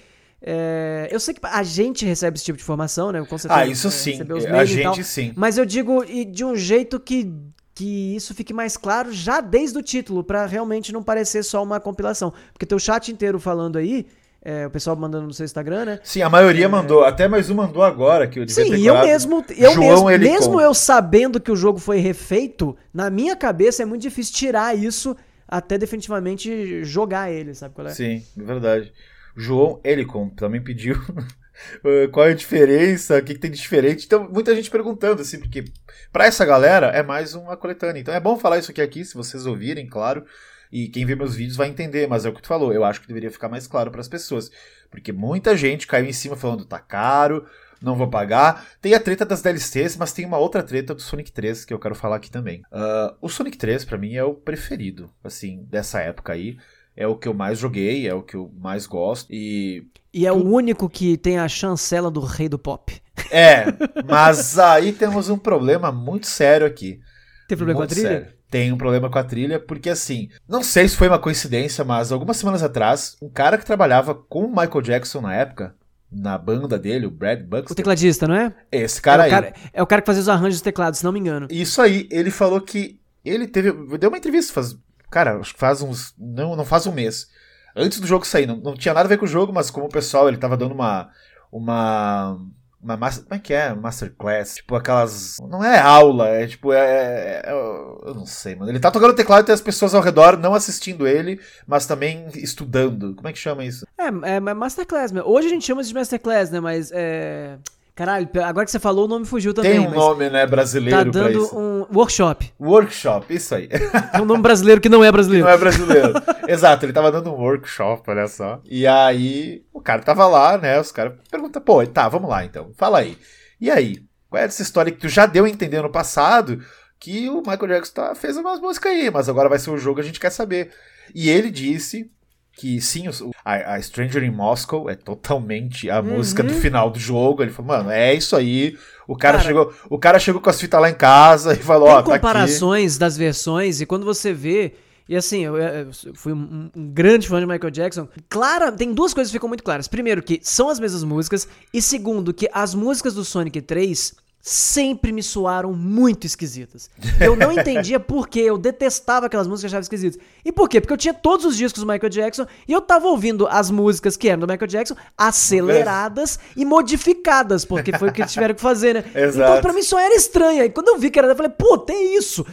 é, eu sei que a gente recebe esse tipo de informação, né? Com certeza, ah, isso é, sim. A gente sim. Mas eu digo e de um jeito que, que isso fique mais claro já desde o título, para realmente não parecer só uma compilação. Porque teu chat inteiro falando aí, é, o pessoal mandando no seu Instagram, né? Sim, a maioria é... mandou. Até mais um mandou agora que eu devia Sim, ter eu mesmo, eu João mesmo, mesmo eu sabendo que o jogo foi refeito, na minha cabeça é muito difícil tirar isso até definitivamente jogar ele, sabe qual é? Sim, verdade. João Elicon também pediu eh, qual é a diferença, o que, que, tem de diferente. Então, muita gente perguntando, assim, porque para essa galera é mais uma coletânea. Então é bom falar isso aqui, aqui, se vocês ouvirem, claro. E quem vê meus vídeos vai entender, mas é o que tu falou. Eu acho que deveria ficar mais claro para as pessoas. Porque muita gente caiu em cima falando tá caro, não vou pagar. Tem a treta das DLCs, mas tem uma outra treta do Sonic 3 que eu quero falar aqui também. Uh, o Sonic 3, para mim, é o preferido, assim, dessa época aí é o que eu mais joguei, é o que eu mais gosto e e é o único que tem a chancela do rei do pop. É, mas aí temos um problema muito sério aqui. Tem problema muito com a trilha? Sério. Tem um problema com a trilha, porque assim, não sei se foi uma coincidência, mas algumas semanas atrás, um cara que trabalhava com o Michael Jackson na época na banda dele, o Brad O Buxton. tecladista, não é? Esse cara é, aí. o cara, é o cara que fazia os arranjos dos teclados, se não me engano. Isso aí, ele falou que ele teve. Deu uma entrevista faz. Cara, acho que faz uns. Não, não faz um mês. Antes do jogo sair. Não, não tinha nada a ver com o jogo, mas como o pessoal, ele tava dando uma. Uma. Uma master, como é que é? Masterclass. Tipo, aquelas. Não é aula, é tipo. É, é- é- eu não sei, mano. Ele tá tocando teclado e tem as pessoas ao redor não assistindo ele, mas também estudando. Como é que chama isso? É, é, é Masterclass. mesmo. Hoje a gente chama isso de Masterclass, né? Mas é. Caralho, agora que você falou, o nome fugiu também. Tem um nome, né, Tá brasileiro pra dando um workshop. Workshop, isso aí. É um nome brasileiro que não é brasileiro. Não é brasileiro. Exato, ele tava dando um workshop, olha só. E aí, o cara tava lá, né? Os caras perguntam, pô, tá, vamos lá então. Fala aí. E aí? Qual é essa história que tu já deu a entender no passado que o Michael Jackson tá, fez umas músicas aí, mas agora vai ser o jogo, a gente quer saber. E ele disse que sim, a, a Stranger in Moscow é totalmente a música do final do jogo. Ele falou, mano, é isso aí. O cara, Cara- chegou, o cara chegou com as fitas lá em casa e falou, ó, tá aqui. comparações das versões e quando você vê. E assim, eu, eu fui um, um grande fã de Michael Jackson. Clara, tem duas coisas que ficam muito claras. Primeiro, que são as mesmas músicas. E segundo, que as músicas do Sonic 3 sempre me soaram muito esquisitas. Eu não entendia por quê. Eu detestava aquelas músicas que achava esquisitas. E por quê? Porque eu tinha todos os discos do Michael Jackson e eu tava ouvindo as músicas que eram do Michael Jackson aceleradas e modificadas, porque foi o que eles tiveram que fazer, né? Exato. Então, pra mim, só era estranha. E quando eu vi que era, eu falei, pô, tem isso.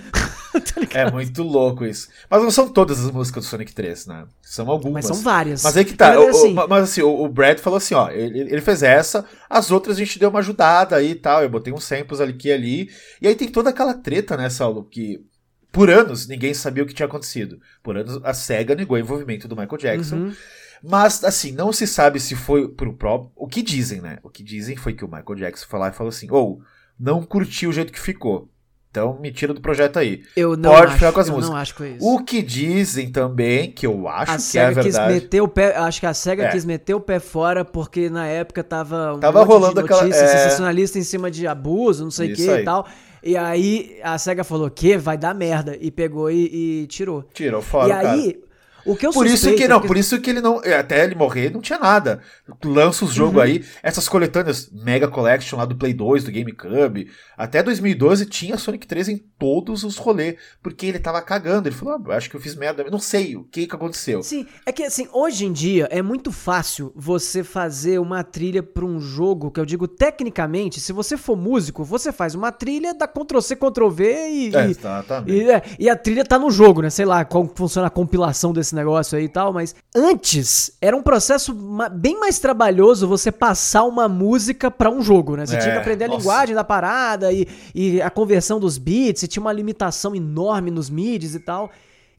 Tá? É muito louco isso. Mas não são todas as músicas do Sonic 3, né? São algumas. Mas são várias. Mas aí que tá. Mas, o- o- assim- mas assim, o, o Brad falou assim, ó, ele, ele fez essa, as outras a gente deu uma ajudada aí e tal. Eu botei uns samples ali aqui e ali. E aí tem toda aquela treta, né, Saulo, que por anos ninguém sabia o que tinha acontecido. Por anos a SEGA negou o envolvimento do Michael Jackson. Uhum. Mas, assim, não se sabe se foi pro próprio. O que dizem, né? O que dizem foi que o Michael Jackson foi lá e falou assim: ou não curti o jeito que ficou. Então me tira do projeto aí. Eu não Pode acho, ficar com as eu músicas. não acho que isso. O que dizem também, que eu acho a que é SEGA quis verdade. meter o pé. Acho que a SEGA É. quis meter o pé fora porque na época tava um Tava rolando de aquela- notícia é. sensacionalista em cima de abuso, não sei o que aí. e tal. E aí a SEGA falou que vai dar merda e pegou e, e tirou. Tirou fora, e aí, cara. O que eu Por isso que é não, por isso que ele não. Até ele morrer, não tinha nada. Lança os jogos Uhum. aí, essas coletâneas Mega Collection lá do Play 2, do GameCube. Até 2012 tinha Sonic 3 em todos os rolês. Porque ele tava cagando. Ele falou, ah, acho que eu fiz merda. Não sei o que que aconteceu. Sim, é que assim, hoje em dia é muito fácil você fazer uma trilha pra um jogo, que eu digo tecnicamente, se você for músico, você faz uma trilha, dá Ctrl C, Ctrl V e, É, e- e, é, e a trilha tá no jogo, né? Sei lá como funciona a compilação desse negócio aí e tal, mas antes era um processo bem mais trabalhoso você passar uma música pra um jogo, né? Você É, tinha que aprender a nossa. linguagem da parada e, e a conversão dos bits, e tinha uma limitação enorme nos midis e tal.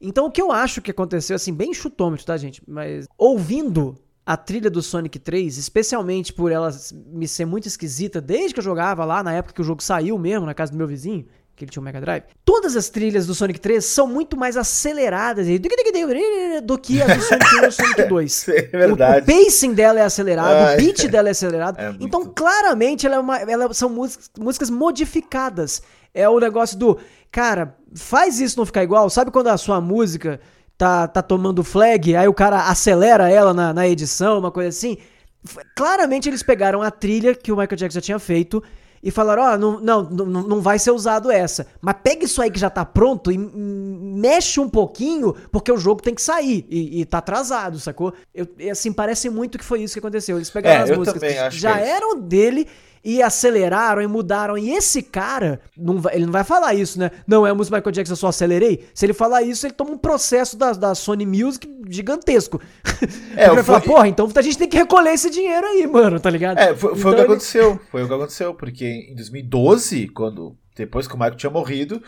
Então o que eu acho que aconteceu, assim, bem chutômetro, tá, gente? Mas ouvindo a trilha do Sonic 3, especialmente por ela me ser muito esquisita desde que eu jogava lá, na época que o jogo saiu mesmo, na casa do meu vizinho, que ele tinha um Mega Drive. Todas as trilhas do Sonic 3 são muito mais aceleradas e do que as do Sonic 1 e do Sonic 2. É verdade. O, o pacing dela é acelerado, Ai. o beat dela é acelerado. É muito. então, claramente, ela é uma, ela são músicas, músicas modificadas. É o negócio do, cara, faz isso não ficar igual. Sabe quando a sua música tá, tá tomando flag, aí o cara acelera ela na, na edição, uma coisa assim? Claramente eles pegaram a trilha que o Michael Jackson já tinha feito e falaram, ó, não, não, não, não vai ser usado essa. Mas pega isso aí que já tá pronto e mexe um pouquinho, porque o jogo tem que sair e, e tá atrasado, sacou? Eu, e assim, parece muito que foi isso que aconteceu. Eles pegaram É, as músicas que já é eram dele e aceleraram e mudaram. E esse cara, não vai- ele não vai falar isso, né? Não, é a música Michael Jackson, eu só acelerei. Se ele falar isso, ele toma um processo da, da Sony Music gigantesco. É, ele vai falar, foi- porra, então a gente tem que recolher esse dinheiro aí, mano, tá ligado? É, foi, foi Então o que ele- aconteceu. Foi o que aconteceu, porque em 2012, quando depois que o Michael tinha morrido,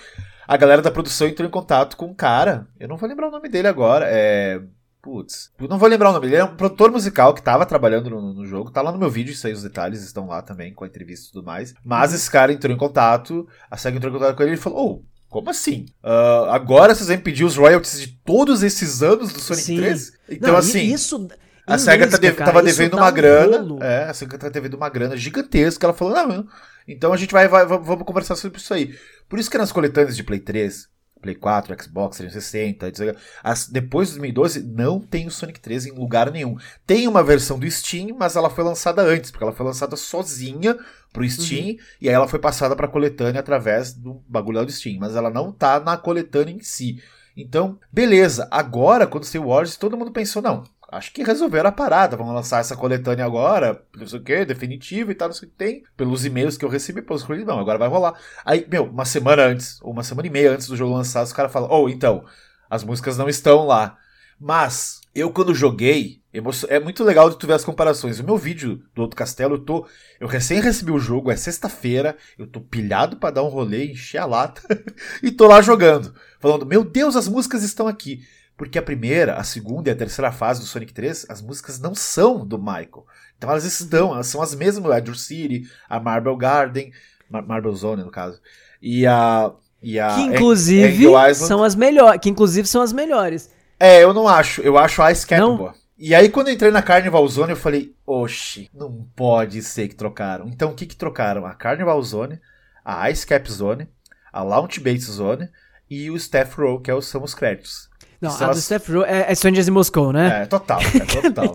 a galera da produção entrou em contato com um cara. Eu não vou lembrar o nome dele agora. É. Putz, eu não vou lembrar o nome. Ele é um produtor musical que tava trabalhando no, no jogo. Tá lá no meu vídeo, isso aí, os detalhes estão lá também, com a entrevista e tudo mais. Mas esse cara entrou em contato, a SEGA entrou em contato com ele e falou: Ô, como assim? Ah, agora vocês vão pedir os royalties de todos esses anos do Sonic Sim. 3? Então, Não, assim. isso. A SEGA tá dev- cara, tava devendo uma um grana. rolo. É, a SEGA tá devendo uma grana gigantesca. Ela falou: não, não. Então a gente vai, vai- vamos conversar sobre isso aí. Por isso que nas coletâneas de Play 3, Play 4, Xbox 360, etc. As, depois de 2012, não tem o Sonic 3 em lugar nenhum. Tem uma versão do Steam, mas ela foi lançada antes, porque ela foi lançada sozinha pro Steam, uhum. e aí ela foi passada pra coletânea através do bagulho do Steam, mas ela não tá na coletânea em si. Então, beleza, agora, quando saiu o Wars, todo mundo pensou, não, acho que resolveram a parada. Vamos lançar essa coletânea agora, não sei o que, definitiva e tal, não sei o que tem. Pelos e-mails que eu recebi, pelos coisas, não, agora vai rolar. Aí, meu, uma semana antes, ou uma semana e meia antes do jogo lançar, os caras falam, oh, então, as músicas não estão lá. Mas, eu quando joguei, é muito legal de tu ver as comparações. O meu vídeo do outro castelo, eu tô. Eu recém recebi o jogo, é sexta-feira, eu tô pilhado para dar um rolê, encher a lata, e tô lá jogando. Falando, meu Deus, as músicas estão aqui. Porque a primeira, a segunda e a terceira fase do Sonic 3, as músicas não são do Michael. Então elas estão, elas são as mesmas, a Drew City, a Marble Garden, Mar Marble Zone no caso, e a e a que inclusive são as melhores, que inclusive são as melhores. É, eu não acho, eu acho a Ice Cap boa. E aí quando eu entrei na Carnival Zone, eu falei, oxi, não pode ser que trocaram. Então o que que trocaram? A Carnival Zone, a Ice Cap Zone, a Launch Base Zone e o Staff Row, que é são os créditos. Não, a do Steph Rowe é, é Strangers in Moscow, né? É, total, é total.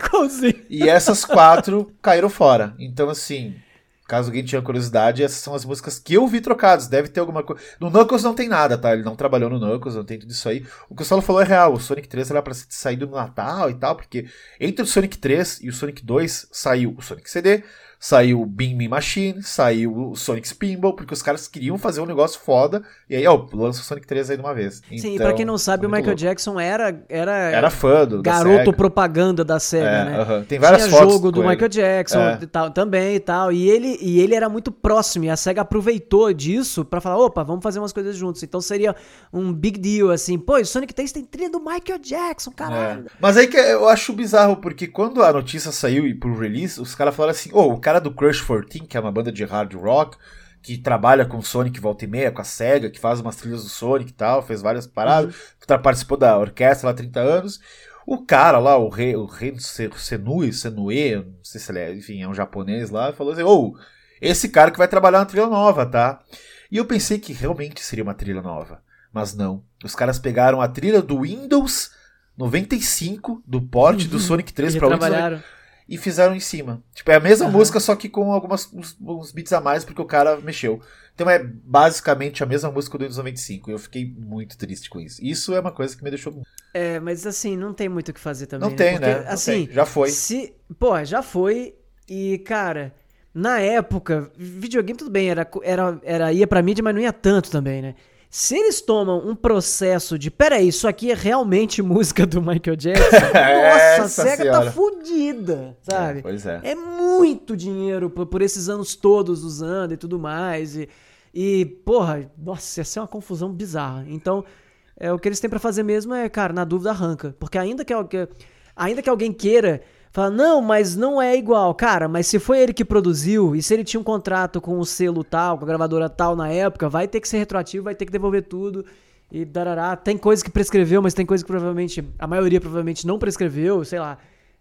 e essas quatro caíram fora. Então, assim, caso alguém tinha curiosidade, essas são as músicas que eu vi trocadas. Deve ter alguma coisa. No Knuckles não tem nada, tá? Ele não trabalhou no Knuckles, não tem tudo isso aí. O que o Solo falou é real. O Sonic 3 era pra sair do Natal e tal, porque entre o Sonic 3 e o Sonic 2 saiu o Sonic CD, Saiu o Beam Me Machine, saiu o Sonic Spinball, porque os caras queriam fazer um negócio foda. E aí, ó, lança o Sonic 3 aí de uma vez. Sim, então, e pra quem não sabe, o Michael louco. Jackson era, era. Era fã do. Garoto da propaganda da SEGA, é, né? Uh -huh. Tem várias Tinha fotos. jogo do Michael Jackson é. e tal, também e tal. E ele, e ele era muito próximo. E a SEGA aproveitou disso pra falar: opa, vamos fazer umas coisas juntos. Então seria um big deal, assim. Pô, o Sonic 3 tem trilha do Michael Jackson, caralho. É. Mas aí que eu acho bizarro, porque quando a notícia saiu e pro release, os caras falaram assim: ô, oh, o cara do Crush 14 que é uma banda de hard rock, que trabalha com Sonic volta e meia, com a SEGA, que faz umas trilhas do Sonic e tal, fez várias paradas, uhum. participou da orquestra lá há 30 anos. O cara lá, o rei, o rei Senui, Senue, não sei se ele é, enfim, é um japonês lá, falou assim: ô, oh, esse cara que vai trabalhar uma trilha nova, tá? E eu pensei que realmente seria uma trilha nova, mas não. Os caras pegaram a trilha do Windows 95, do port do Sonic 3 para Windows e fizeram em cima. Tipo, é a mesma uhum. música, só que com algumas uns, uns, beats a mais, porque o cara mexeu. Então é basicamente a mesma música do Windows 95. E eu fiquei muito triste com isso. Isso é uma coisa que me deixou. É, mas assim, não tem muito o que fazer também. Não né? tem, porque, né? Não assim, tem. já foi. Se, pô, já foi. E, cara, na época, videogame tudo bem, era, era, era ia pra mídia, mas não ia tanto também, né? Se eles tomam um processo de, peraí, isso aqui é realmente música do Michael Jackson, nossa, a SEGA tá senhora. tá fodida, sabe? É, pois é. É muito dinheiro por, por, esses anos todos usando e tudo mais. E, e, porra, nossa, ia ser uma confusão bizarra. Então, é, o que eles têm para fazer mesmo é, cara, na dúvida arranca. Porque ainda que, ainda que alguém queira Fala, não, mas não é igual. Cara, mas se foi ele que produziu e se ele tinha um contrato com o selo tal, com a gravadora tal na época, vai ter que ser retroativo, vai ter que devolver tudo. E darará. Tem coisa que prescreveu, mas tem coisa que provavelmente. A maioria provavelmente não prescreveu, sei lá.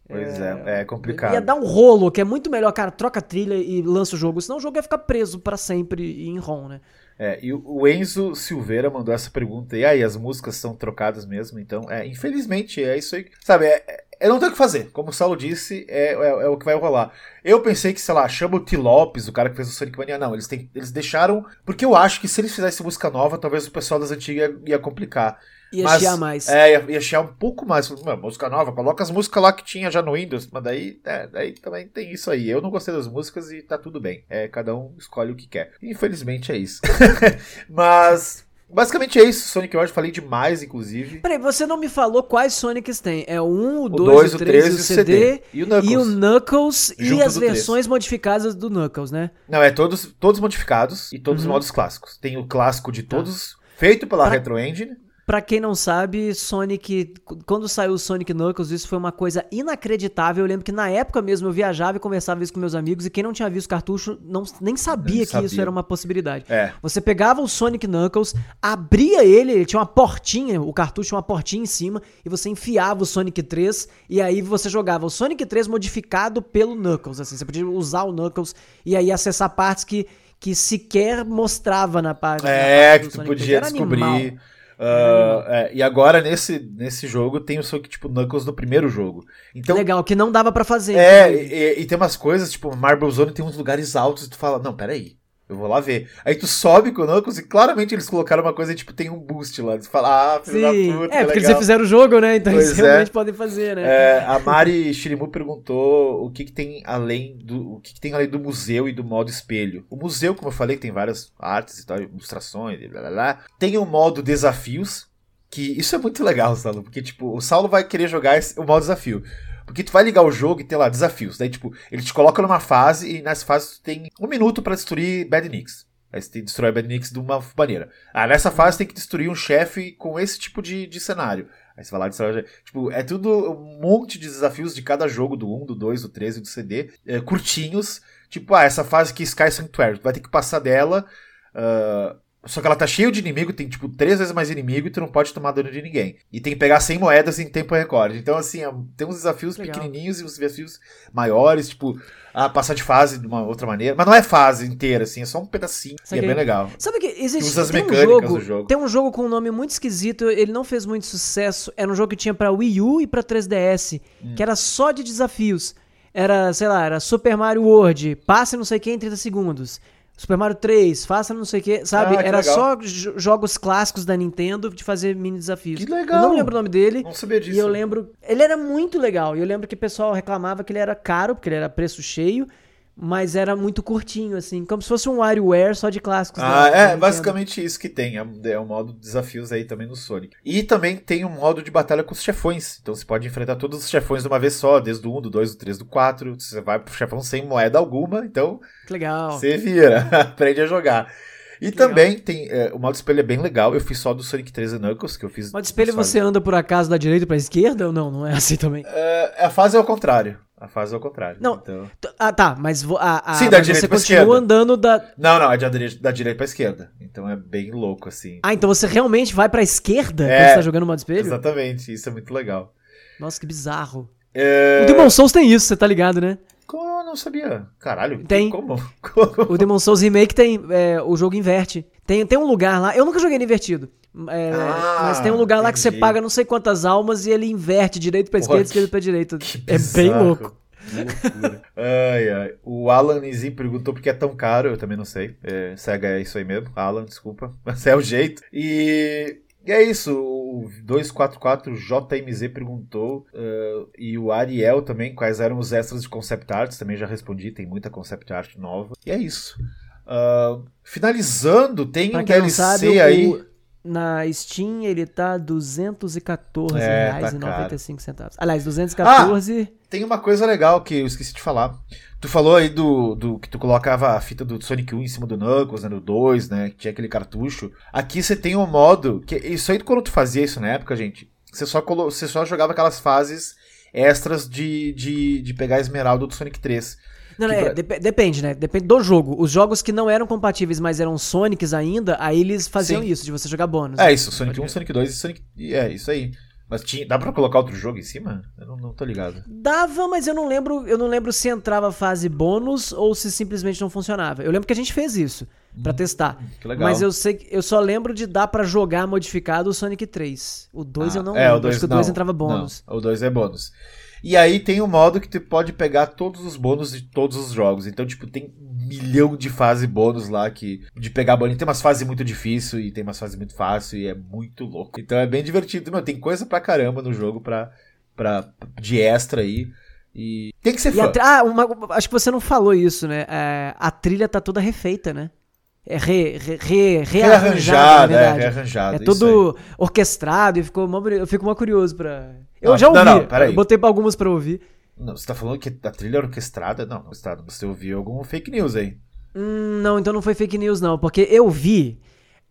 Pois é, é, é complicado. Ia dar um rolo, que é muito melhor, cara, troca a trilha e lança o jogo. Senão o jogo ia ficar preso para sempre em ROM, né? É, e o Enzo Silveira mandou essa pergunta. E aí, as músicas são trocadas mesmo? Então, é, infelizmente, é isso aí. Sabe, é, eu não tenho o que fazer. Como o Saulo disse, é, é, é, o que vai rolar. Eu pensei que, sei lá, chama o T. Lopes, o cara que fez o Sonic Mania. Não, eles, tem, eles deixaram. Porque eu acho que se eles fizessem música nova, talvez o pessoal das antigas ia, ia complicar. Ia mas, chiar mais. É, ia, ia chiar um pouco mais. música nova, coloca as músicas lá que tinha já no Windows. Mas daí, é, daí também tem isso aí. Eu não gostei das músicas e tá tudo bem. É, cada um escolhe o que quer. Infelizmente é isso. mas. Basicamente é isso, Sonic Wars, falei demais, inclusive. Peraí, você não me falou quais Sonics tem. É o 1, o 2, o 3, o, 3, o CD, e o Knuckles. E, o Knuckles e as versões 3. modificadas do Knuckles, né? Não, é todos, todos modificados e todos uhum. os modos clássicos. Tem o clássico de tá. todos, tá. feito pela pra... Retro Engine. Pra quem não sabe, Sonic. Quando saiu o Sonic Knuckles, isso foi uma coisa inacreditável. Eu lembro que na época mesmo eu viajava e conversava isso com meus amigos, e quem não tinha visto cartucho não, nem sabia que isso era uma possibilidade. É. Você pegava o Sonic Knuckles, abria ele, ele tinha uma portinha, o cartucho tinha uma portinha em cima, e você enfiava o Sonic 3, e aí você jogava o Sonic 3 modificado pelo Knuckles. Assim, você podia usar o Knuckles e aí acessar partes que, que sequer mostrava na página. É, na que tu podia descobrir. Animal. Uh, é, e agora nesse, nesse jogo tem o seu tipo Knuckles do primeiro jogo. Então, Legal, que não dava pra fazer. é, e, e tem umas coisas, tipo, Marble Zone tem uns lugares altos e tu fala, não, peraí. Eu vou lá ver. Aí tu sobe com o Knuckles e claramente eles colocaram uma coisa tipo, tem um boost lá. Tu fala, ah, filho Sim. da puta, é, que porque eles legal. refizeram o jogo, né? Então eles Pois é. realmente podem fazer, né? É, a Mari Shirimu perguntou o que, que tem além do o que, que tem além do museu e do modo espelho. O museu, como eu falei, tem várias artes e tal, ilustrações, e blá blá blá. Tem o modo desafios, que isso é muito legal, Saulo, porque tipo, o Saulo vai querer jogar esse- o modo desafio. Porque tu vai ligar o jogo e tem lá desafios. Daí, tipo, ele te coloca numa fase e nessa fase tu tem um minuto pra destruir Bad Nicks. Aí você tem que destruir Bad Nicks de uma maneira. Ah, nessa fase tem que destruir um chefe com esse tipo de, de cenário. Aí você vai lá e. Tipo, é tudo um monte de desafios de cada jogo, do 1, do 2, do 13 e do CD, é, curtinhos. Tipo, ah, essa fase aqui, Sky Sanctuary, tu vai ter que passar dela. ah, só que ela tá cheia de inimigo, tem tipo três vezes mais inimigo e tu não pode tomar dano de ninguém. E tem que pegar 100 moedas em tempo recorde. Então, assim, é- tem uns desafios Legal. pequenininhos e uns desafios maiores, tipo, ah, passar de fase de uma outra maneira. Mas não é fase inteira, assim, é só um pedacinho. E é Saquei. bem legal. Sabe que existe usa as um jogo, do jogo. Tem um jogo com um nome muito esquisito, ele não fez muito sucesso. Era um jogo que tinha pra Wii U e pra 3DS, Hum. que era só de desafios. Era, sei lá, era Super Mario World, passe não sei o que em 30 segundos. Super Mario 3, faça não sei o que, sabe? Ah, que era legal. só jo- jogos clássicos da Nintendo de fazer mini desafios. Que legal. Eu não lembro o nome dele. Não sabia disso. E eu lembro. Ele era muito legal. E eu lembro que o pessoal reclamava que ele era caro, porque ele era preço cheio, mas era muito curtinho, assim. Como se fosse um WarioWare só de clássicos. da- Ah, da é basicamente isso que tem. É, é o modo de desafios aí também no Sonic. E também tem um modo de batalha com os chefões. Então você pode enfrentar todos os chefões de uma vez só, desde o 1, do 2, do 3, do 4. Você vai pro chefão sem moeda alguma, então Que legal. você vira, aprende a jogar. E também tem. é, o modo espelho é bem legal. Eu fiz só do Sonic 3 e Knuckles, que eu fiz. Modo espelho você anda por acaso da direita pra esquerda ou não? Não é assim também. É, a fase é ao contrário. A fase é ao contrário. Não. Então... Ah, tá, mas, a, a, Sim, da mas direita você continua esquerda. andando da. Não, não, é da direita, da direita pra esquerda. Então é bem louco, assim. Ah, então você realmente vai pra esquerda É, quando você tá jogando modo espelho? Exatamente, isso é muito legal. Nossa, que bizarro. É... O Demon Souls tem isso, você tá ligado, né? Como eu não sabia? Caralho, Tem. Como? Como? O Demon Souls Remake tem. é, o jogo inverte. Tem, tem um lugar lá. Eu nunca joguei no invertido. É, Ah, mas tem um lugar lá que você paga não sei quantas almas e ele inverte direito pra esquerda, esquerda pra direita. É bem louco. Ai, ai. O Alan Nizim perguntou porque é tão caro, eu também não sei. É, Sega é isso aí mesmo. Alan, desculpa. Mas é o jeito. E. E é isso, o 244JMZ perguntou, eh, e o Ariel também, quais eram os extras de concept arts, também já respondi, tem muita concept art nova. E é isso. Ah, finalizando, tem Pra um DLC sabe, aí. o, na Steam ele tá R$ 214 É, tá e caro. 95 centavos. Aliás, 214. Tem uma coisa legal que eu esqueci de falar. Tu falou aí do, do que tu colocava a fita do Sonic 1 em cima do Knuckles, né, no 2, né, que tinha aquele cartucho. Aqui você tem um modo, que isso aí quando tu fazia isso na época, gente, você só, colo, você só jogava aquelas fases extras de, de, de pegar a esmeralda do Sonic 3. Não, é, pra- dep- depende, né? Depende do jogo. Os jogos que não eram compatíveis, mas eram Sonics ainda, aí eles faziam Sim. isso, de você jogar bônus. É isso, Sonic Pode 1, crer. Sonic 2 e Sonic... É, isso aí. Mas tinha, dá pra colocar outro jogo em cima? Eu não, não tô ligado. Dava, mas eu não lembro, eu não lembro se entrava fase bônus ou se simplesmente não funcionava. Eu lembro que a gente fez isso pra testar. Que legal. Mas eu sei que eu só lembro de dar pra jogar modificado o Sonic 3. O 2 eu não é, lembro, o 2 acho que o 2 não, entrava bônus. Não, o 2 é bônus. E aí tem um modo que tu pode pegar todos os bônus de todos os jogos. Então, tipo, tem milhão de fase bônus lá que de pegar bônus. Tem umas fases muito difíceis e tem umas fases muito fáceis e é muito louco. Então é bem divertido. Meu, tem coisa pra caramba no jogo pra, pra, de extra aí. E tem que ser fã. ah, uma- acho que você não falou isso, né? É, a trilha tá toda refeita, né? É re, re, re, rearranjada, na Rearranjado, é, rearranjado. É tudo orquestrado e ficou eu fico mó curioso pra. Eu Não, já ouvi, não, não, peraí. eu botei pra alguns pra ouvir. Não, você tá falando que a trilha é orquestrada? Não, orquestrada. Você ouviu algum fake news aí. Hum, não, então não foi fake news, não, porque eu vi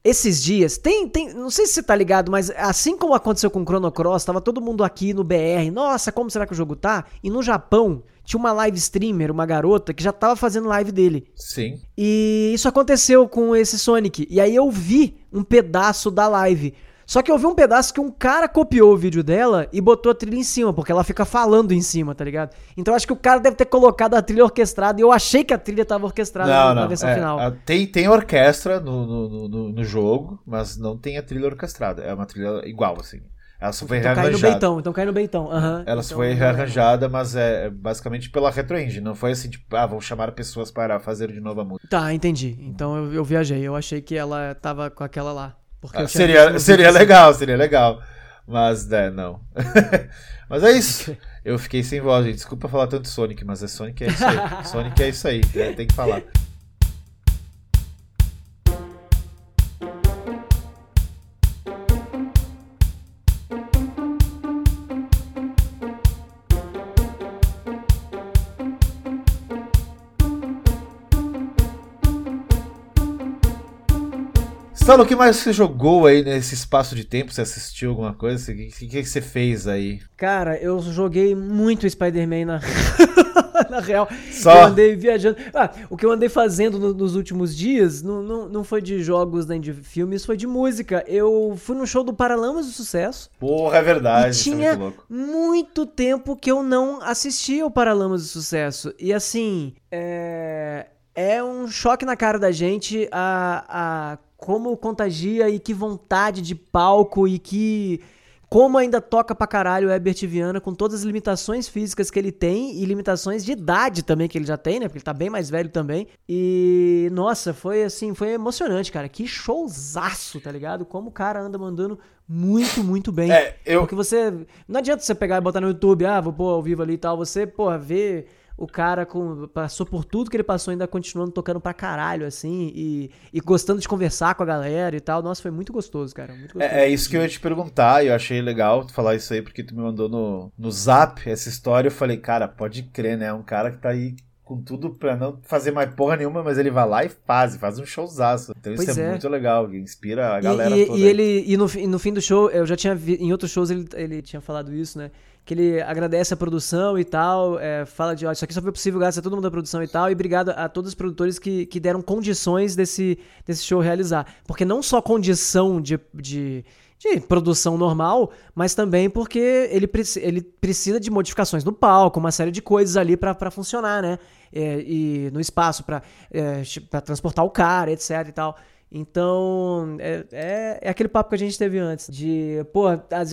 esses dias. Tem, tem, não sei se você tá ligado, mas assim como aconteceu com o Chrono Cross, tava todo mundo aqui no BR. Nossa, como será que o jogo tá? E no Japão tinha uma live streamer, uma garota, que já tava fazendo live dele. Sim. E isso aconteceu com esse Sonic. E aí eu vi um pedaço da live. Só que eu vi um pedaço que um cara copiou o vídeo dela e botou a trilha em cima, porque ela fica falando em cima, tá ligado? Então eu acho que o cara deve ter colocado a trilha orquestrada e eu achei que a trilha tava orquestrada Não, na, na não. versão é, final. a- tem, tem orquestra no, no, no, no jogo, mas não tem a trilha orquestrada. É uma trilha igual, assim. Ela só foi Então cai no rearranjada. beitão, então cai no beitão. aham. Ela só Então, foi é. rearranjada, mas é basicamente pela Retro Engine. Não foi assim, tipo, ah, vamos chamar pessoas para fazer de novo a música. Tá, entendi. Então eu, eu viajei. Eu achei que ela tava com aquela lá. Ah, seria seria vídeo, assim. legal, seria legal. Mas, né, não. mas é isso. Eu fiquei sem voz, gente. Desculpa falar tanto Sonic, mas é Sonic é isso aí. Sonic é isso aí, né? tem que falar. Stalo, o que mais você jogou aí nesse espaço de tempo? Você assistiu alguma coisa? O que, que, você fez aí? Cara, eu joguei muito Spider-Man na... na real. Só? Eu andei viajando. Ah, o que eu andei fazendo no- nos últimos dias não, não, não foi de jogos nem de filmes, foi de música. Eu fui no show do Paralamas do Sucesso. Porra, é verdade. é tinha muito louco. muito tempo que eu não assistia o Paralamas do Sucesso. E assim, é, é um choque na cara da gente a, a como contagia e que vontade de palco e que. Como ainda toca pra caralho o Herbert Viana com todas as limitações físicas que ele tem e limitações de idade também que ele já tem, né? Porque ele tá bem mais velho também. E, nossa, foi assim, foi emocionante, cara. Que showzaço, tá ligado? Como o cara anda mandando muito, muito bem. É, eu, Porque você. Não adianta você pegar e botar no YouTube, ah, vou pôr ao vivo ali e tal. Você, porra, vê o cara com, passou por tudo que ele passou, ainda continuando tocando pra caralho, assim, e, e gostando de conversar com a galera e tal. Nossa, foi muito gostoso, cara. Muito gostoso. É, é isso que eu ia te perguntar, e eu achei legal tu falar isso aí, porque tu me mandou no, no zap essa história. Eu falei, cara, pode crer, né? É um cara que tá aí com tudo pra não fazer mais porra nenhuma, mas ele vai lá e faz, e faz um showzaço. Então isso Pois é, é. muito legal, inspira a E- galera e, toda. e ele e no, fi- no fim do show, eu já tinha vi, em outros shows ele, ele tinha falado isso, né? Que ele agradece a produção e tal, é, fala de, ó, isso aqui só foi possível graças a todo mundo da produção e tal, e obrigado a todos os produtores que, que deram condições desse, desse show realizar. Porque não só condição de, de, de produção normal, mas também porque ele, ele precisa de modificações no palco, uma série de coisas ali pra funcionar, né? É, e no espaço pra é, pra transportar o cara, etc e tal. Então, é, é, é aquele papo que a gente teve antes. De, pô,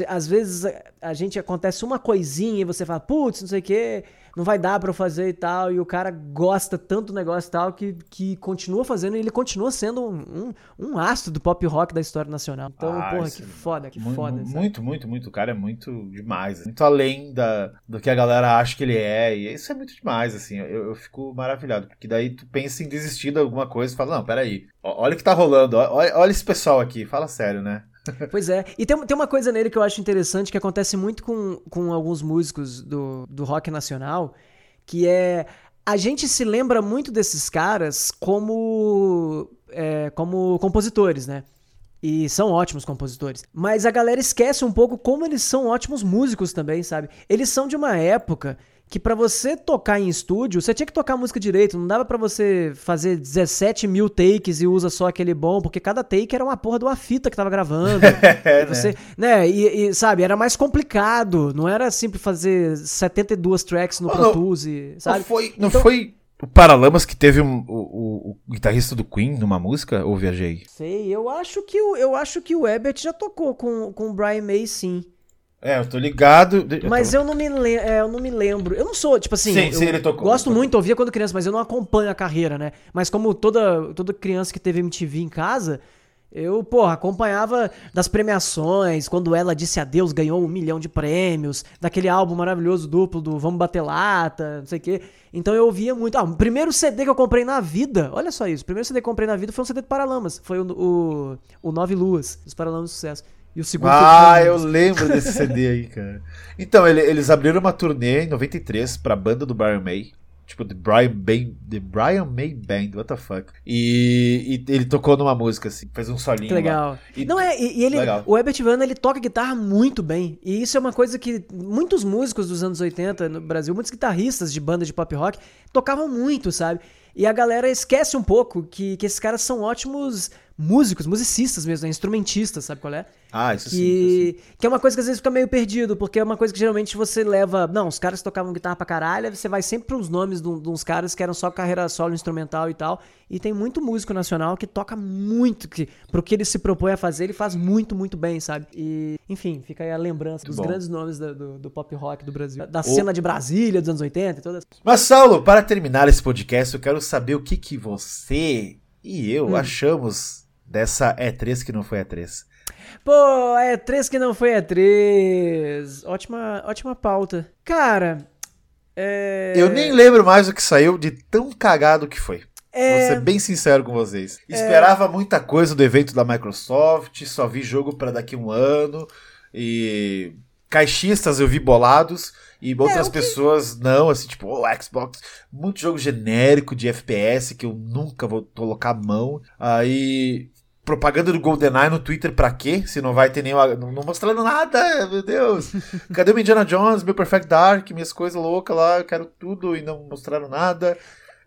às, vezes a, a gente acontece uma coisinha e você fala, putz, não sei o quê, não vai dar pra eu fazer e tal. E o cara gosta tanto do negócio e tal que, que continua fazendo e ele continua sendo um, um, um astro do pop rock da história nacional. Então, Ah, porra, que é foda, que Mu- foda. sabe? Muito, muito, muito. O cara é muito demais. Muito além da, do que a galera acha que ele é. E isso é muito demais, assim. Eu, eu fico maravilhado. Porque daí tu pensa em desistir de alguma coisa e fala, não, peraí. Olha o que tá rolando. Olha, olha esse pessoal aqui. Fala sério, né? Pois é. E tem, tem uma coisa nele que eu acho interessante que acontece muito com, com alguns músicos do, do rock nacional, que é. A gente se lembra muito desses caras como, é, como compositores, né? E são ótimos compositores. Mas a galera esquece um pouco como eles são ótimos músicos também, sabe? Eles são de uma época que pra você tocar em estúdio, você tinha que tocar a música direito. Não dava pra você fazer 17 mil takes e usa só aquele bom, porque cada take era uma porra de uma fita que tava gravando. É, E você, né? E, e, sabe, era mais complicado. Não era simples fazer 72 tracks no Não, Pro não. Tools, e, sabe? Não foi, não Então- foi o Paralamas que teve um- o, o- o guitarrista do Queen numa música? Ou viajei? Sei, eu acho que o, eu acho que o Ebert já tocou com, com o Brian May, sim. É, eu tô ligado. de- Mas tô- eu não me lembro, eu não me lembro. Eu não sou, tipo assim, Sim, eu sim, ele tocou, gosto tocou. muito, ouvia quando criança, mas eu não acompanho a carreira, né? Mas como toda, toda criança que teve MTV em casa, eu, porra, acompanhava das premiações, quando ela disse adeus, ganhou um milhão de prêmios, daquele álbum maravilhoso duplo do Vamos Bater Lata, não sei o quê. Então eu ouvia muito. Ah, o primeiro CD que eu comprei na vida, olha só isso, o primeiro CD que eu comprei na vida foi um CD do Paralamas, foi o, o, o Nove Luas, dos Paralamas do Sucesso. E o segundo Ah, eu lembro desse CD aí, cara. Então, ele- eles abriram uma turnê em 93 pra banda do Brian May. Tipo, The Brian, May, The Brian May Band, what the fuck. E, e ele tocou numa música, assim, fez um solinho. Que legal. E- não é, e, e ele, Legal. o Herbert Viana, ele toca guitarra muito bem. E isso é uma coisa que muitos músicos dos anos 80 no Brasil, muitos guitarristas de banda de pop rock, tocavam muito, sabe? E a galera esquece um pouco que, que esses caras são ótimos músicos, musicistas mesmo, né? instrumentistas, sabe qual é? Ah, isso sim. Que, isso sim. que é uma coisa que às vezes fica meio perdido, porque é uma coisa que geralmente você leva. Não, os caras que tocavam guitarra pra caralho, você vai sempre pros nomes de, de uns caras que eram só carreira solo instrumental e tal. E tem muito músico nacional que toca muito, que pro que ele se propõe a fazer, ele faz muito, muito bem, sabe? E, enfim, fica aí a lembrança dos bom. grandes nomes da- do, do pop rock do Brasil. Da cena de Brasília dos anos 80 e todas. Mas, Saulo, para terminar esse podcast, eu quero saber o que, que você e eu Hum. achamos dessa E3 que não foi E3. Pô, é três que não foi é três. Ótima, ótima pauta. Cara, é. Eu nem lembro mais o que saiu de tão cagado que foi. É. Vou ser bem sincero com vocês. Esperava muita coisa do evento da Microsoft, só vi jogo para daqui um ano. E caixistas eu vi bolados. E outras É, que- pessoas não, assim, tipo, o Xbox, muito jogo genérico de FPS que eu nunca vou colocar a mão. Aí, propaganda do GoldenEye no Twitter pra quê? Se não vai ter nenhum. Não, não mostrando nada, meu Deus. Cadê o Indiana Jones, meu Perfect Dark, minhas coisas loucas lá, eu quero tudo e não mostraram nada.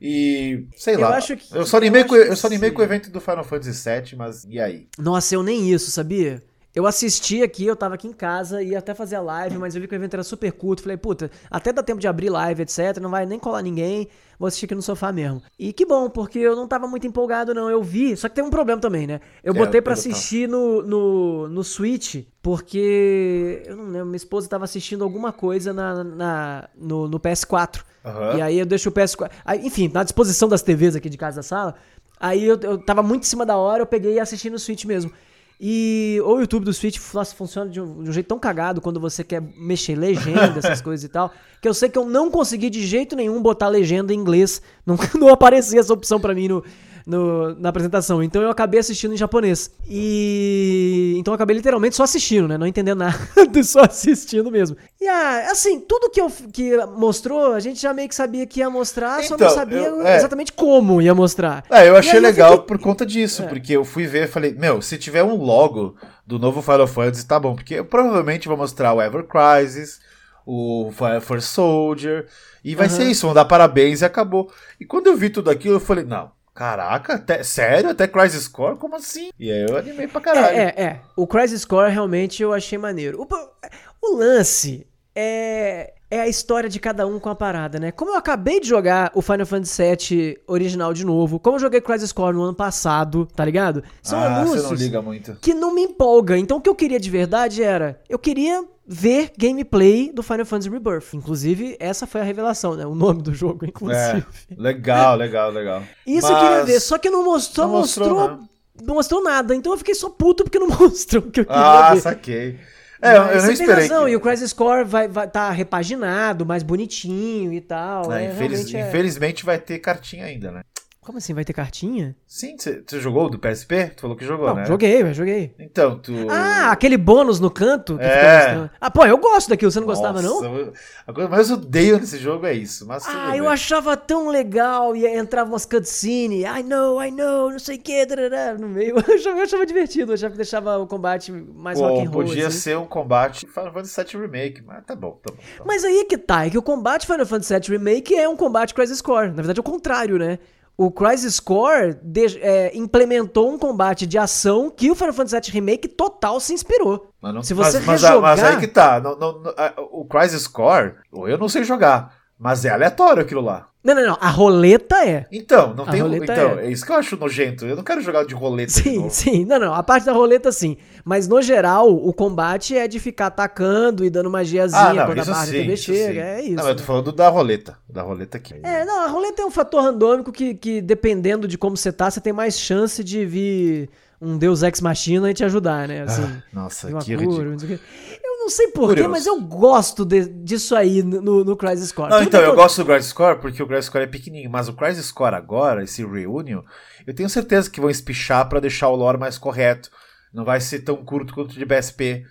E sei Eu lá. acho que- eu só animei, eu com, eu só animei com o evento do Final Fantasy VII, mas e aí? Nossa, eu nem isso, sabia? Eu assisti aqui, eu tava aqui em casa, ia até fazer a live, mas eu vi que o evento era super curto. Falei, puta, até dá tempo de abrir live, etc. Não vai nem colar ninguém. Vou assistir aqui no sofá mesmo. E que bom, porque eu não tava muito empolgado, não. Eu vi, só que tem um problema também, né? Eu É, botei tava. assistir no, no, no Switch, porque. Eu não lembro, minha esposa tava assistindo alguma coisa na, na, no, no PS4. Aham. E aí eu deixo o PS4. aí, enfim, na disposição das TVs aqui de casa da sala. Aí eu, eu tava muito em cima da hora, eu peguei e assisti no Switch mesmo. E o YouTube do Switch nossa, funciona de um, de um jeito tão cagado quando você quer mexer legenda, essas coisas e tal. Que eu sei que eu não consegui de jeito nenhum botar legenda em inglês. Não, não aparecia essa opção pra mim no, no- na apresentação. Então eu acabei assistindo em japonês. E. Então eu acabei literalmente só assistindo, né? Não entendendo nada, só assistindo mesmo. E ah, assim, tudo que, eu, que mostrou, a gente já meio que sabia que ia mostrar, só não Então, sabia eu- é. exatamente como ia mostrar. É, eu achei aí eu legal fiquei- por conta disso, É. porque eu fui ver e falei, meu, se tiver um logo do novo Final Fantasy, tá bom, porque eu provavelmente vou mostrar o Ever Crisis, o Fire for Soldier, e vai Aham. ser isso, vão dar parabéns e acabou. E quando eu vi tudo aquilo, eu falei, não, caraca, até, sério? Até Crisis Core? Como assim? E aí eu animei pra caralho. É, é, é. O Crisis Core realmente eu achei maneiro. O, o lance é, é a história de cada um com a parada, né? Como eu acabei de jogar o Final Fantasy VII original de novo, como eu joguei Crisis Core no ano passado, tá ligado? São ah, não anúncios muito. que não me empolga. Então o que eu queria de verdade era, eu queria ver gameplay do Final Fantasy Rebirth. Inclusive, essa foi a revelação, né? O nome do jogo, É, inclusive. legal, legal, legal. Isso eu queria Mas- ver, só que não mostrou, Não mostrou, mostrou, não mostrou nada. Então eu fiquei só puto porque não mostrou o que eu queria Ah, ver. saquei. É, Mas eu não esperei. Razão, que- e o Crisis Core vai vai tá repaginado, mais bonitinho e tal. É, é, infeliz- é- Infelizmente vai ter cartinha ainda, né? Como assim, vai ter cartinha? Sim, você jogou do PSP? Tu falou que jogou, não, né? joguei, eu joguei. Então, tu. Ah, aquele bônus no canto que É. Ah, pô, eu gosto daquilo, você não gostava, não? Nossa, A coisa mais odeio nesse jogo é isso. Mas Ah, bem. eu achava tão legal e entrava umas cutscenes, I know, I know, não sei o que, no meio. Eu achava, eu achava divertido, eu achava que deixava o combate mais rock and roll. podia assim. ser um combate Final Fantasy VII Remake, mas tá bom, tá bom. Tá bom. Mas aí é que tá, é que o combate Final Fantasy VII Remake é um combate Crisis Core. Na verdade é o contrário, né? O Crisis Core de- é, implementou um combate de ação que o Final Fantasy VII Remake total se inspirou. Mas não- Se você mas, mas, a- mas rejogar- aí que tá. não- não- o Crisis Core, eu não sei jogar, mas é aleatório aquilo lá. Não, não, não. A roleta é. Então, não A tem. roleta Então, é. é. isso que eu acho nojento. Eu não quero jogar de roleta de Sim, novo. sim. Não, não. A parte da roleta, sim. Mas no geral, o combate é de ficar atacando e dando magiazinha Ah, não, quando a barra sim, TV chega. sim. É isso. Não, eu tô falando da roleta. Da roleta aqui. É, não, a roleta é um fator randômico que, que dependendo de como você tá, você tem mais chance de vir um Deus Ex Machina e te ajudar, né? Assim, Ah, nossa, de que cura, ridículo. Não sei porquê, mas eu gosto de- disso aí no, no Crisis Core. Não, Tudo então, eu gosto do Crisis Core porque o Crisis Core é pequenininho, mas o Crisis Core agora, esse Reunion, eu tenho certeza que vão espichar pra deixar o lore mais correto. Não vai ser tão curto quanto o de BSP.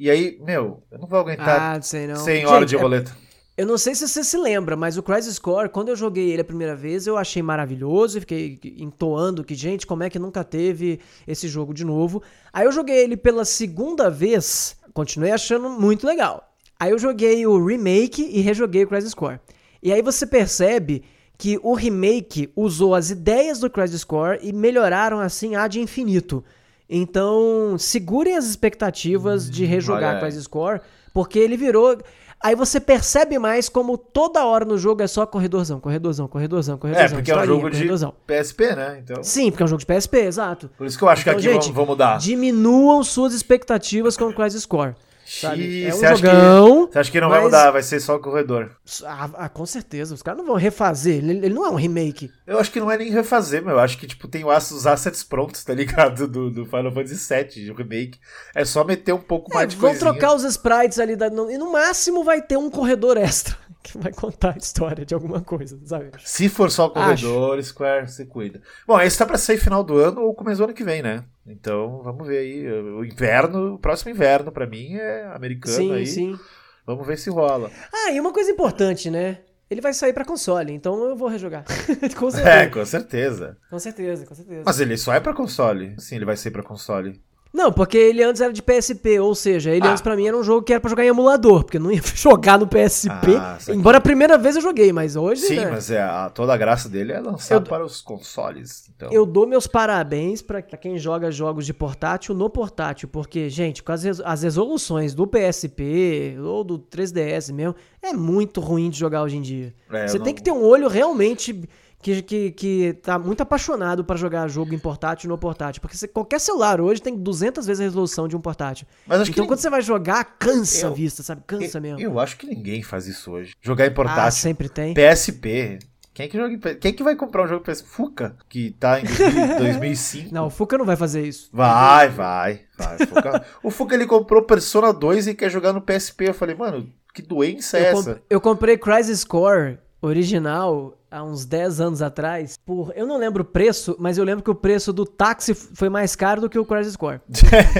E aí, meu, eu não vou aguentar Ah, sei não. 100 Gente, horas de é- roleta. Eu não sei se você se lembra, mas o Crisis Core, quando eu joguei ele a primeira vez, eu achei maravilhoso e fiquei entoando que, gente, como é que nunca teve esse jogo de novo. Aí eu joguei ele pela segunda vez, continuei achando muito legal. Aí eu joguei o remake e rejoguei o Crisis Core. E aí você percebe que o remake usou as ideias do Crisis Core e melhoraram assim a de infinito. Então, segurem as expectativas de rejogar aí. Crisis Core, porque ele virou. Aí você percebe mais como toda hora no jogo é só corredorzão, corredorzão, corredorzão, corredorzão. É, porque é um jogo de corredorzão. PSP, né? Então. Sim, porque é um jogo de PSP, exato. Por isso que eu acho Então, que aqui gente, vão, vão mudar. Diminuam suas expectativas com o Crisis Core. Sabe? É um você, acha jogão, que, você acha que não vai mas- mudar, vai ser só o corredor. Ah, ah, com certeza, os caras não vão refazer, ele, ele não é um remake. Eu acho que não é nem refazer, meu. Eu acho que, tipo, tem o os assets prontos, tá ligado? Do, do Final Fantasy VII, de remake. É só meter um pouco É, mais de vão coisinha. trocar os sprites ali, da, e no máximo vai ter um corredor extra, que vai contar a história de alguma coisa, sabe? Se for só corredor, Square, você cuida. Bom, esse tá pra sair final do ano ou começo do ano que vem, né? Então, vamos ver aí. O inverno, o próximo inverno, pra mim, é americano sim, aí. sim. Vamos ver se rola. Ah, e uma coisa importante, né? Ele vai sair pra console, então eu vou rejogar. com certeza. É, com certeza. Com certeza, com certeza. Mas ele só é pra console. Sim, ele vai ser pra console. Não, porque ele antes era de PSP, ou seja, ele Ah. antes pra mim era um jogo que era pra jogar em emulador, porque eu não ia jogar no PSP. Ah, embora a primeira vez eu joguei, mas hoje Sim, né, mas é, a- toda a graça dele é lançar Eu- para os consoles. Então, eu dou meus parabéns pra pra quem joga jogos de portátil no portátil, porque, gente, com as, as resoluções do PSP ou do 3DS mesmo, é muito ruim de jogar hoje em dia. É, Você não- tem que ter um olho realmente que, que, que tá muito apaixonado pra jogar jogo em portátil no portátil, porque você- qualquer celular hoje tem 200 vezes a resolução de um portátil. Então quando você vai jogar, cansa Eu- a vista, sabe? Cansa eu, mesmo. eu acho que ninguém faz isso hoje. Jogar em ah, portátil. sempre tem. PSP. Quem é que, joga em Quem é que vai comprar um jogo PSP? Fuca, que tá em 2000 2005. Não, o Fuca não vai fazer isso. Vai, vai, vai. Fuca- o Fuca ele comprou Persona 2 e quer jogar no PSP. Eu falei, mano, que doença é Eu, essa? comp- eu comprei Crisis Core original há uns 10 anos atrás. Por, eu não lembro o preço, mas eu lembro que o preço do táxi foi mais caro do que o Crisis Core.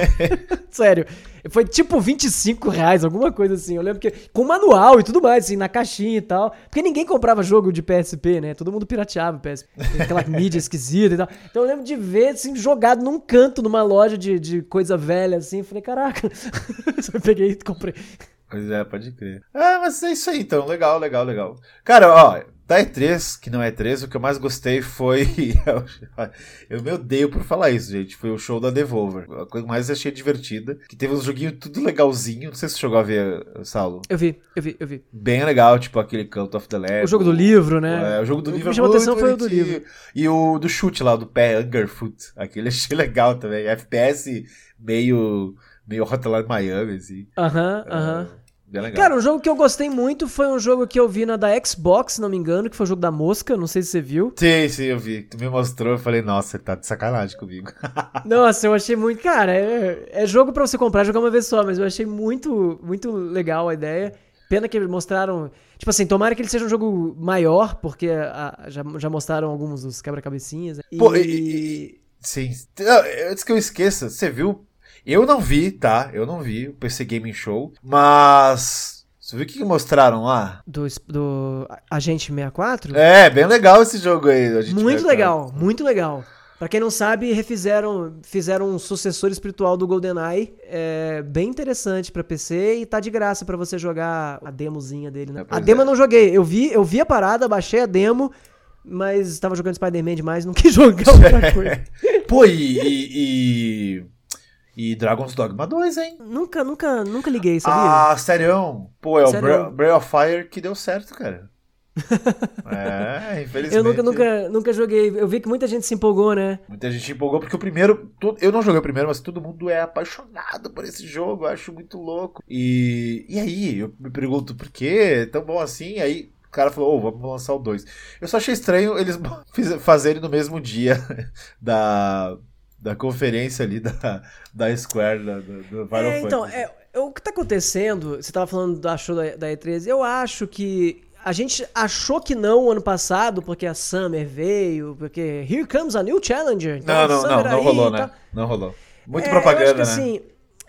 Sério. Foi tipo 25 reais, alguma coisa assim. Eu lembro que. Com manual e tudo mais, assim, na caixinha e tal. Porque ninguém comprava jogo de PSP, né? Todo mundo pirateava o PSP. Aquela mídia esquisita e tal. Então eu lembro de ver, assim, jogado num canto, numa loja de, de coisa velha, assim. Falei, caraca. eu peguei e comprei. Pois é, pode crer. Ah, mas é isso aí então. Legal, legal, legal. Cara, ó, da E3, que não é E3, o que eu mais gostei foi. eu me odeio por falar isso, gente. Foi o show da Devolver. A coisa que mais achei divertida. Que teve uns joguinhos tudo legalzinho. Não sei se você chegou a ver, Saulo. Eu vi, eu vi, eu vi. Bem legal, tipo aquele Cult of the Lamb. O jogo do livro, né? É, o jogo do O que livro me é chamou muito atenção foi o do livro. E o do chute lá, do pé, Angerfoot. Aquele achei legal também. FPS meio, meio Hotline Miami, assim. Aham, aham. Bem legal. Cara, um jogo que eu gostei muito foi um jogo que eu vi na da Xbox, se não me engano, que foi o jogo da mosca, não sei se você viu. Sim, sim, eu vi. Tu me mostrou, eu falei, nossa, ele tá de sacanagem comigo. Nossa, eu achei muito. Cara, é, é jogo pra você comprar jogar uma vez só, mas eu achei muito, muito legal a ideia. Pena que mostraram. Tipo assim, tomara que ele seja um jogo maior, porque a- já, já mostraram alguns dos quebra-cabecinhas. né? Pô, e- e- Sim. Não, Antes que eu esqueça, você viu? Eu não vi, tá? Eu não vi o PC Gaming Show, mas. Você viu o que mostraram lá? Do, do Agente 64? É, bem legal esse jogo aí. Muito vai- legal, muito legal. Pra quem não sabe, refizeram, fizeram um sucessor espiritual do GoldenEye, é bem interessante pra PC e tá de graça pra você jogar a demozinha dele, né? É, a demo é. eu não joguei, eu vi, eu vi a parada, baixei a demo, mas tava jogando Spider-Man demais, não quis jogar outra coisa. Pô, e, e, e. e Dragon's Dogma 2, hein? nunca, nunca, nunca liguei, sabia? Ah, sério? Pô, é o Sério? Breath of Fire que deu certo, cara. é, infelizmente. eu nunca, nunca, nunca joguei. Eu vi que muita gente se empolgou, né? Muita gente empolgou porque o primeiro. Eu não joguei o primeiro, mas todo mundo é apaixonado por esse jogo. Eu acho muito louco. E, e aí, eu me pergunto por que é tão bom assim? Aí o cara falou: Ô, vamos lançar o 2. Eu só achei estranho eles fazerem no mesmo dia da, da conferência ali da, da Square, da, do, do Final É, então, é, o que tá acontecendo, você tava falando da show da, da E3, eu acho que a gente achou que não ano passado, porque a Summer veio, porque here comes a new challenger. então Não, não, não, não rolou, né? Não rolou. Muito É, propaganda, eu acho que, né? assim,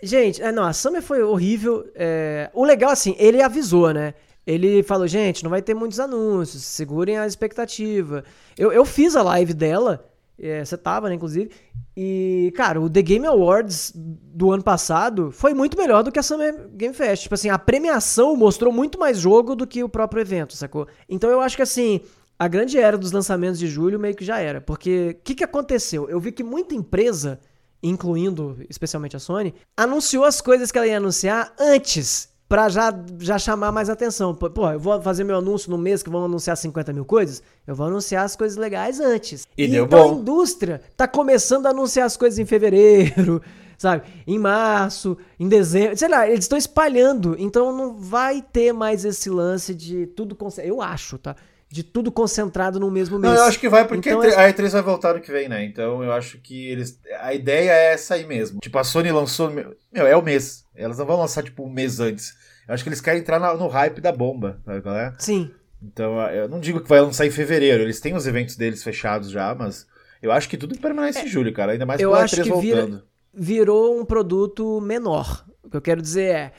gente, é, não, a Summer foi horrível. é, o legal, assim, ele avisou, né? Ele falou, gente, não vai ter muitos anúncios, segurem a expectativa. Eu, eu fiz a live dela, é, você tava, né, inclusive, e, cara, o The Game Awards do ano passado foi muito melhor do que a Summer Game Fest. Tipo assim, a premiação mostrou muito mais jogo do que o próprio evento, sacou? Então eu acho que, assim, a grande era dos lançamentos de julho meio que já era. Porque o que, que aconteceu? Eu vi que muita empresa, incluindo especialmente a Sony, anunciou as coisas que ela ia anunciar antes. Pra já, já chamar mais atenção. Pô, eu vou fazer meu anúncio no mês que vão anunciar 50 mil coisas. Eu vou anunciar as coisas legais antes. E deu então bom. a indústria tá começando a anunciar as coisas em fevereiro, sabe? Em março, em dezembro. Sei lá, eles estão espalhando. Então não vai ter mais esse lance de tudo. Eu acho, tá? De tudo concentrado no mesmo mês. Não, eu acho que vai porque Então, a E3 a E3 vai voltar no que vem, né? Então eu acho que eles. A ideia é essa aí mesmo. Tipo, a Sony lançou. Meu, é o mês. Elas não vão lançar, tipo, um mês antes. Eu acho que eles querem entrar no hype da bomba, sabe qual é? Sim. Então eu não digo que vai lançar em fevereiro. Eles têm os eventos deles fechados já, mas eu acho que tudo permanece em julho, cara. Ainda mais É, eu pela acho E3 que vira- voltando. virou um produto menor. O que eu quero dizer é,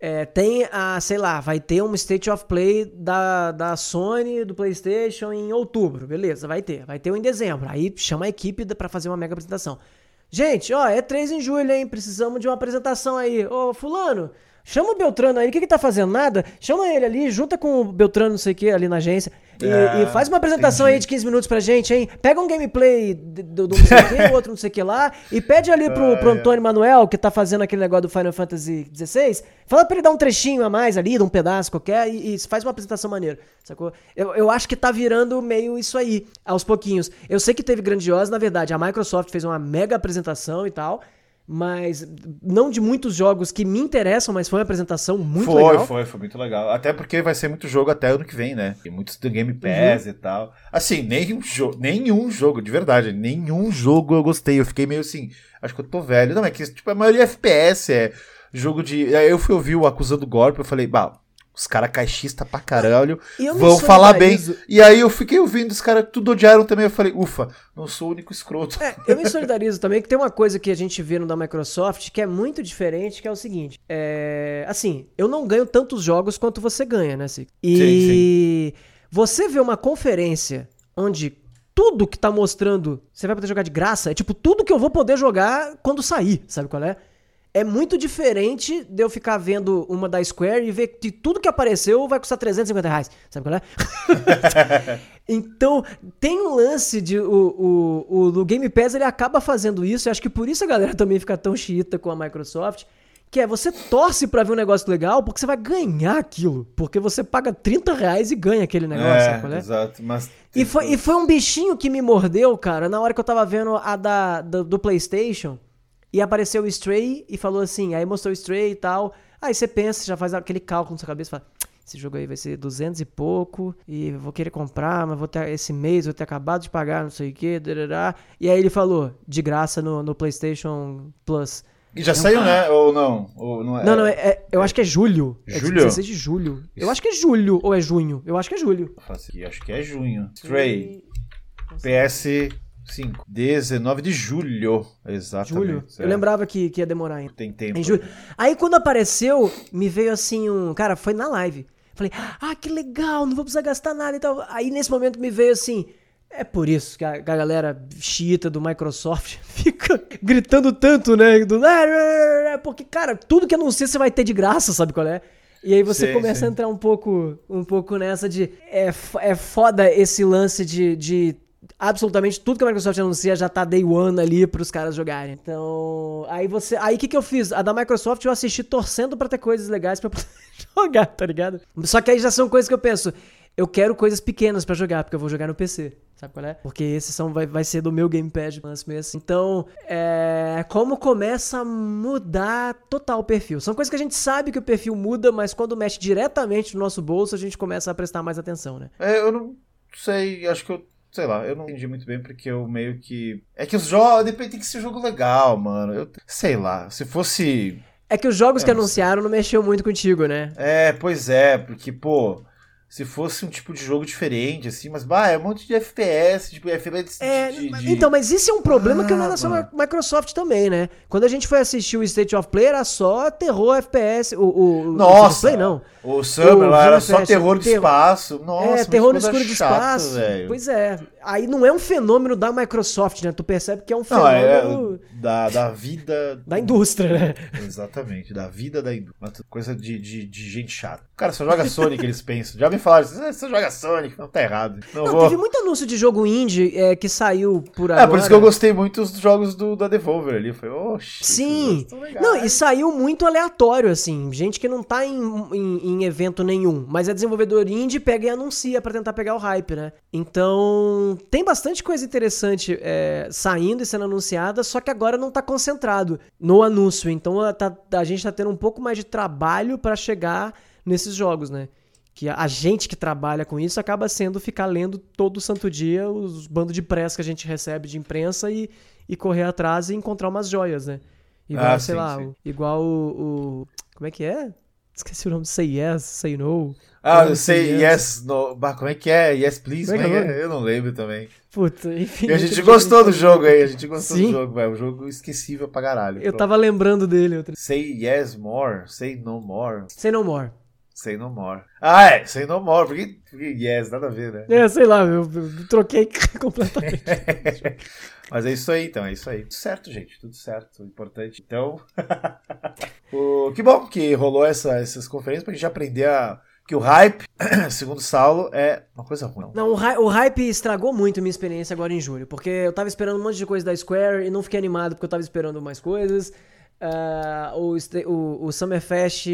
é, tem a, sei lá, vai ter um State of Play da, da Sony, do PlayStation em outubro, beleza, vai ter. Vai ter um em dezembro. Aí chama a equipe pra fazer uma mega apresentação. Gente, ó, é 3 em julho, hein? Precisamos de uma apresentação aí. Ô, fulano, chama o Beltrano aí. O que que tá fazendo? Nada? Chama ele ali, junta com o Beltrano, não sei o que, ali na agência. E, É, e faz uma apresentação entendi. aí de 15 minutos pra gente, hein? Pega um gameplay do, do, não sei o que, outro não sei o que lá, e pede ali pro, pro. Antônio Manuel, que tá fazendo aquele negócio do Final Fantasy XVI, fala pra ele dar um trechinho a mais ali, de um pedaço qualquer, e, e faz uma apresentação maneira, sacou? Eu, eu acho que tá virando meio isso aí, aos pouquinhos. Eu sei que teve grandiosa, na verdade, a Microsoft fez uma mega apresentação e tal, mas não de muitos jogos que me interessam, mas foi uma apresentação muito foi, legal. foi, foi muito legal. Até porque vai ser muito jogo até ano que vem, né? Tem muitos do Game Pass Uhum. e tal. Assim, nenhum, jo nenhum jogo, de verdade, nenhum jogo eu gostei. Eu fiquei meio assim, acho que eu tô velho. Não, é que tipo, a maioria é FPS, é jogo de. Aí eu fui ouvir o Acusando Golpe, eu falei, bah, os caras caixista pra caralho, vão falar bem. E aí eu fiquei ouvindo, os caras tudo odiaram também. Eu falei, ufa, não sou o único escroto. É, eu me solidarizo também que tem uma coisa que a gente vê no da Microsoft que é muito diferente, que é o seguinte. É, assim, eu não ganho tantos jogos quanto você ganha, né? E você vê uma conferência onde tudo que tá mostrando você vai poder jogar de graça, é tipo tudo que eu vou poder jogar quando sair, sabe qual é? É muito diferente de eu ficar vendo uma da Square e ver que tudo que apareceu vai custar 350 reais, sabe qual é? Então, tem um lance de. O, o, o, o Game Pass ele acaba fazendo isso, e acho que por isso a galera também fica tão xiita com a Microsoft. Que é você torce pra ver um negócio legal porque você vai ganhar aquilo. Porque você paga 30 reais e ganha aquele negócio, sabe qual é? exato. Mas. E foi, e foi um bichinho que me mordeu, cara, na hora que eu tava vendo a da, do, do PlayStation. E apareceu o Stray e falou assim. Aí mostrou o Stray e tal. Aí você pensa, já faz aquele cálculo na sua cabeça e fala. Esse jogo aí vai ser 200 e pouco. E eu vou querer comprar, mas vou ter esse mês, vou ter acabado de pagar, não sei o que. E aí ele falou, de graça no, no PlayStation Plus. E já saiu, né? Ou não? Ou não, é... Não, não, é, é- eu acho que é julho. É Julho? 16 de julho. Eu acho que é julho ou é junho. Eu acho que é julho. Faço aqui, Acho que é junho. Stray. PS5. 19 de julho. Exatamente. Julho. é. Eu lembrava que, que ia demorar ainda. Tem tempo. Em julho. Aí quando apareceu, me veio assim um. Cara, foi na live. Falei, ah, que legal, não vou precisar gastar nada e tal. Aí nesse momento me veio assim. É por isso que a, galera chita do Microsoft fica gritando tanto, né? Do, porque, cara, tudo que anuncia você vai ter de graça, sabe qual é? E aí você Sim, começa sim. a entrar um pouco, um pouco nessa de. É, é foda esse lance de, de absolutamente tudo que a Microsoft anuncia já tá day one ali pros caras jogarem. Então, aí você, aí o que que eu fiz? A da Microsoft eu assisti torcendo pra ter coisas legais pra poder jogar, tá ligado? Só que aí já são coisas que eu penso, eu quero coisas pequenas pra jogar, porque eu vou jogar no PC. Sabe qual é? Porque esses são, vai, vai ser do meu gamepad lance mesmo. Então, é. Como começa a mudar total o perfil. São coisas que a gente sabe que o perfil muda, mas quando mexe diretamente no nosso bolso, a gente começa a prestar mais atenção, né? É, eu não sei, acho que eu. Sei lá, eu não entendi muito bem porque eu meio que. É que os jogos. Depende, tem que ser jogo legal, mano. Eu sei lá. Se fosse. É que os jogos É, que anunciaram não mexeu muito contigo, né? É, pois é, porque, pô. Se fosse um tipo de jogo diferente, assim, mas, bah, é um monte de FPS, tipo, FPS É, de, de- então, mas isso é um problema que não Ah, era só mano. a Microsoft também, né? Quando a gente foi assistir o State of Play, era só terror FPS. O, o, o Nossa! State of Play, não. O Summer O lá era só terror do terror- espaço. Nossa, é, terror no escuro de chata, espaço. velho. Pois é. Aí não é um fenômeno da Microsoft, né? Tu percebe que é um Não, é fenômeno da, da vida. da indústria, né? Exatamente, da vida da indústria. Coisa de, de, de gente chata. Cara, só joga Sonic, eles pensam. Já me falaram, você você joga Sonic, não tá errado. Não, Não, vou. teve muito anúncio de jogo indie é, que saiu por É, agora. por isso que eu gostei muito dos jogos do, da Devolver ali. Foi, oxe. Sim. Não, e saiu muito aleatório, assim. Gente que não tá em, em- em evento nenhum, mas é desenvolvedor indie, pega e anuncia pra tentar pegar o hype, né? Então, tem bastante coisa interessante é, saindo e sendo anunciada, só que agora não tá concentrado no anúncio. Então, a, tá- a gente tá tendo um pouco mais de trabalho pra chegar nesses jogos, né? Que a, gente que trabalha com isso acaba sendo ficar lendo todo santo dia os bandos de press que a gente recebe de imprensa e, e correr atrás e encontrar umas joias, né? Igual, Ah, sei sim, lá, sim. igual o, o- Como é que é? Esqueci o nome. Say yes, say no. Ah, Não, sei, sim, yes, no. Bah, como é que é? Yes, please? Como é é é é? Eu não lembro também. Puta, enfim. E a gente gostou do jogo aí, a gente gostou Sim. do jogo, velho. Um jogo esquecível pra caralho. Eu Pronto. tava lembrando dele. Outro... Say yes more, say no more, Say no more. Say no more. Ah, é, say no more, porque, porque yes, nada a ver, né? É, sei lá, eu, eu troquei completamente. Mas é isso aí, então, é isso aí. Tudo certo, gente, tudo certo, importante. Então, o, que bom que rolou essa, essas conferências pra gente aprender a, que o hype, segundo o Saulo, é uma coisa ruim. Não, o, hy- o hype estragou muito minha experiência agora em julho, porque eu tava esperando um monte de coisa da Square e não fiquei animado porque eu tava esperando mais coisas. Ah, o, o, o Summerfest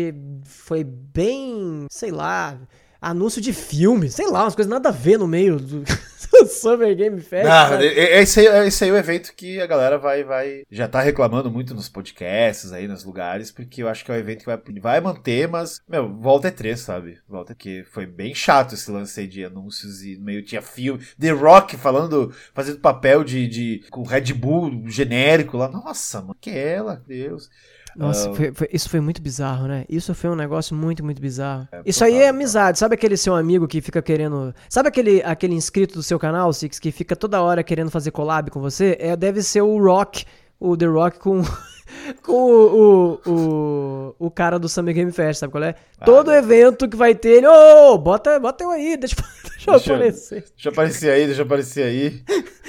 foi bem, sei lá, anúncio de filme, sei lá, umas coisas nada a ver no meio do Summer Game Fest. Não, é- é- esse, aí, é- esse aí é o evento que a galera vai, vai. Já tá reclamando muito nos podcasts aí, nos lugares, porque eu acho que é um evento que vai, vai manter, mas, meu, volta é três, sabe? Volta que foi bem chato esse lance aí de anúncios e meio tinha filme. The Rock falando, fazendo papel de, de com Red Bull genérico lá. Nossa, mano, que é ela, Deus. Nossa, Ah, foi- foi- isso foi muito bizarro, né? Isso foi um negócio muito, muito bizarro. É, isso aí é amizade. Sabe aquele seu amigo que fica querendo. Sabe aquele, aquele inscrito do seu canal, Six, que fica toda hora querendo fazer collab com você? É, deve ser o Rock, o The Rock com. Com o, o, o, o cara do Summer Game Fest, sabe qual é? Todo né? evento que vai ter, ele, ô, bota, bota eu aí, deixa, deixa eu Deixa eu- aparecer. Deixa eu aparecer aí, deixa eu aparecer aí.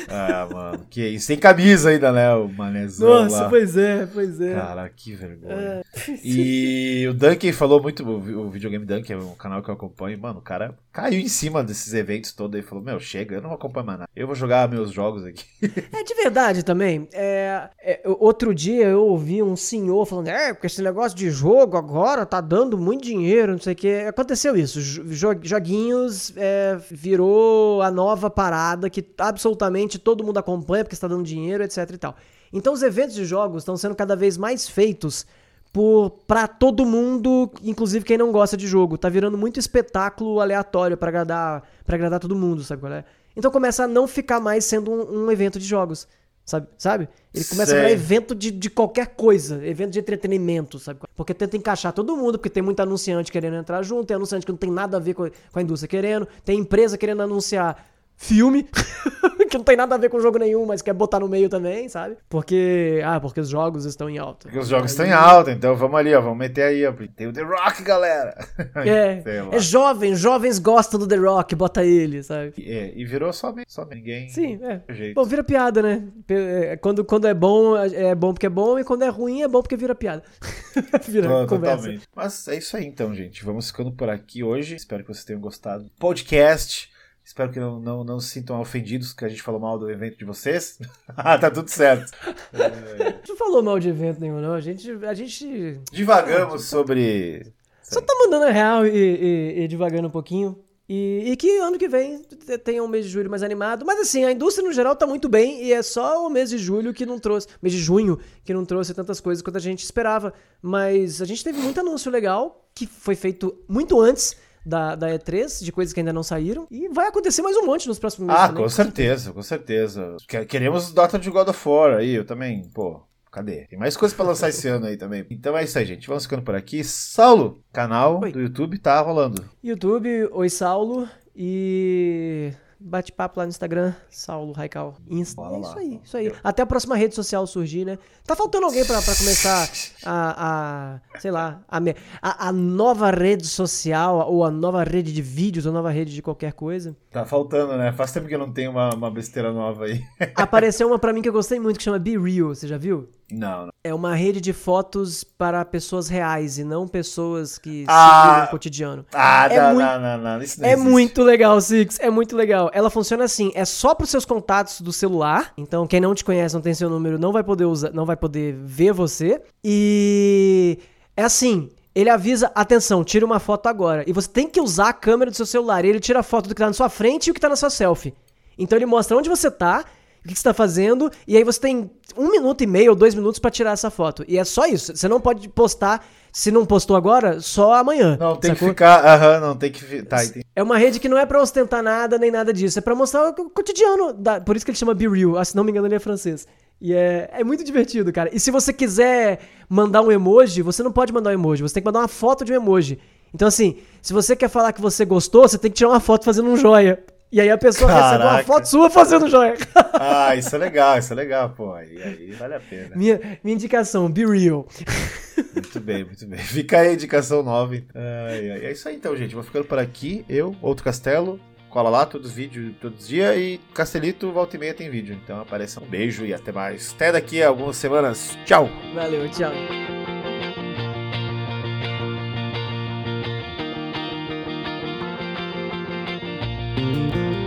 Ah, mano, que isso. Sem camisa ainda, né? O manezão Nossa, lá. pois é, pois é. Cara, que vergonha. E o Duncan falou muito, o vi- o Videogame Duncan, é um canal que eu acompanho, mano, o cara caiu em cima desses eventos todos e falou, meu, chega, eu não vou acompanhar mais nada. Eu vou jogar meus jogos aqui. É de verdade também. É, é, outro dia eu ouvi um senhor falando: é, porque esse negócio de jogo agora tá dando muito dinheiro, não sei o que. Aconteceu isso. Jo- joguinhos é, virou a nova parada que absolutamente todo mundo acompanha porque está dando dinheiro, etc e tal. Então os eventos de jogos estão sendo cada vez mais feitos por para todo mundo, inclusive quem não gosta de jogo. Tá virando muito espetáculo aleatório pra agradar para agradar todo mundo, sabe qual é? Então começa a não ficar mais sendo um, um evento de jogos. Sabe? sabe? Ele começa Sei. a virar evento de, de qualquer coisa, evento de entretenimento, sabe? Porque tenta encaixar todo mundo, porque tem muito anunciante querendo entrar junto, tem anunciante que não tem nada a ver com a, com a indústria querendo, tem empresa querendo anunciar filme, que não tem nada a ver com jogo nenhum, mas quer botar no meio também, sabe? Porque, ah, porque os jogos estão em alta. Porque os jogos estão em alta, então vamos ali, ó, vamos meter aí, ó. Tem o The Rock, galera. É, é jovem, jovens gostam do The Rock, bota ele, sabe? É, e virou só, me- só ninguém. Sim, é. Jeito. Bom, vira piada, né? É, Quando, quando é bom, é bom porque é bom, e quando é ruim, é bom porque vira piada. vira Tô- conversa. Totalmente. Mas é isso aí então, gente. Vamos ficando por aqui hoje. Espero que vocês tenham gostado do podcast. Espero que não, não, não se sintam ofendidos que a gente falou mal do evento de vocês. ah, tá tudo certo. A gente não falou mal de evento nenhum, não. A gente, a gente Divagamos sobre. só tá mandando a real e, e, e devagando um pouquinho. E, e que ano que vem tenha um mês de julho mais animado. Mas assim, a indústria no geral tá muito bem e é só o mês de julho que não trouxe, mês de junho, que não trouxe tantas coisas quanto a gente esperava. Mas a gente teve muito anúncio legal que foi feito muito antes da, da E3, de coisas que ainda não saíram. E vai acontecer mais um monte nos próximos meses. Ah, também. com certeza, com certeza. Que- Queremos data de God of War aí, eu também, pô. Cadê? Tem mais coisas pra lançar esse ano aí também. Então é isso aí, gente. Vamos ficando por aqui. Saulo, canal Oi. do YouTube tá rolando. YouTube, Oi Saulo e bate-papo lá no Instagram, Saulo Raical. Insta. É isso aí, isso aí. Até a próxima rede social surgir, né? Tá faltando alguém pra, pra começar a, a, sei lá, a, a, a nova rede social, ou a nova rede de vídeos, ou a nova rede de qualquer coisa. Tá faltando, né? Faz tempo que eu não tenho uma, uma besteira nova aí. Apareceu uma pra mim que eu gostei muito, que chama Be Real, você já viu? Não, não. É uma rede de fotos para pessoas reais e não pessoas que Ah. seguiram o cotidiano. Ah, É não, muito- não, não, não. Isso não É existe. muito legal, Six. É muito legal. Ela funciona assim: é só pros seus contatos do celular. Então, quem não te conhece, não tem seu número, não vai poder usar, não vai poder ver você. E é assim. Ele avisa, atenção, tira uma foto agora. E você tem que usar a câmera do seu celular. E ele tira a foto do que tá na sua frente e o que tá na sua selfie. Então ele mostra onde você tá, o que você tá fazendo, e aí você tem um minuto e meio ou dois minutos pra tirar essa foto. E é só isso. Você não pode postar, se não postou agora, só amanhã. Não, tem sacou? que ficar. Aham, não, tem que. Tá, entendi. É uma rede que não é pra ostentar nada nem nada disso, é pra mostrar o cotidiano. da- por isso que ele chama Be Real, ah, se não me engano ele é francês. E é, é muito divertido, cara. E se você quiser mandar um emoji, você não pode mandar um emoji, você tem que mandar uma foto de um emoji. Então assim, se você quer falar que você gostou, você tem que tirar uma foto fazendo um joia. E aí a pessoa recebe uma Caraca. foto sua fazendo joia. Ah, isso é legal, isso é legal, pô. Aí, aí vale a pena. minha, minha indicação, Be Real. Muito bem, muito bem. Fica aí a indicação nova. então. Ai, ai. É isso aí então, gente. Vou ficando por aqui. Eu, outro castelo. Cola lá, todos os vídeos, todos os dias. E Castelito, volta e meia tem vídeo. Então apareça. Um beijo e até mais. Até daqui a algumas semanas. Tchau! Valeu, tchau. Música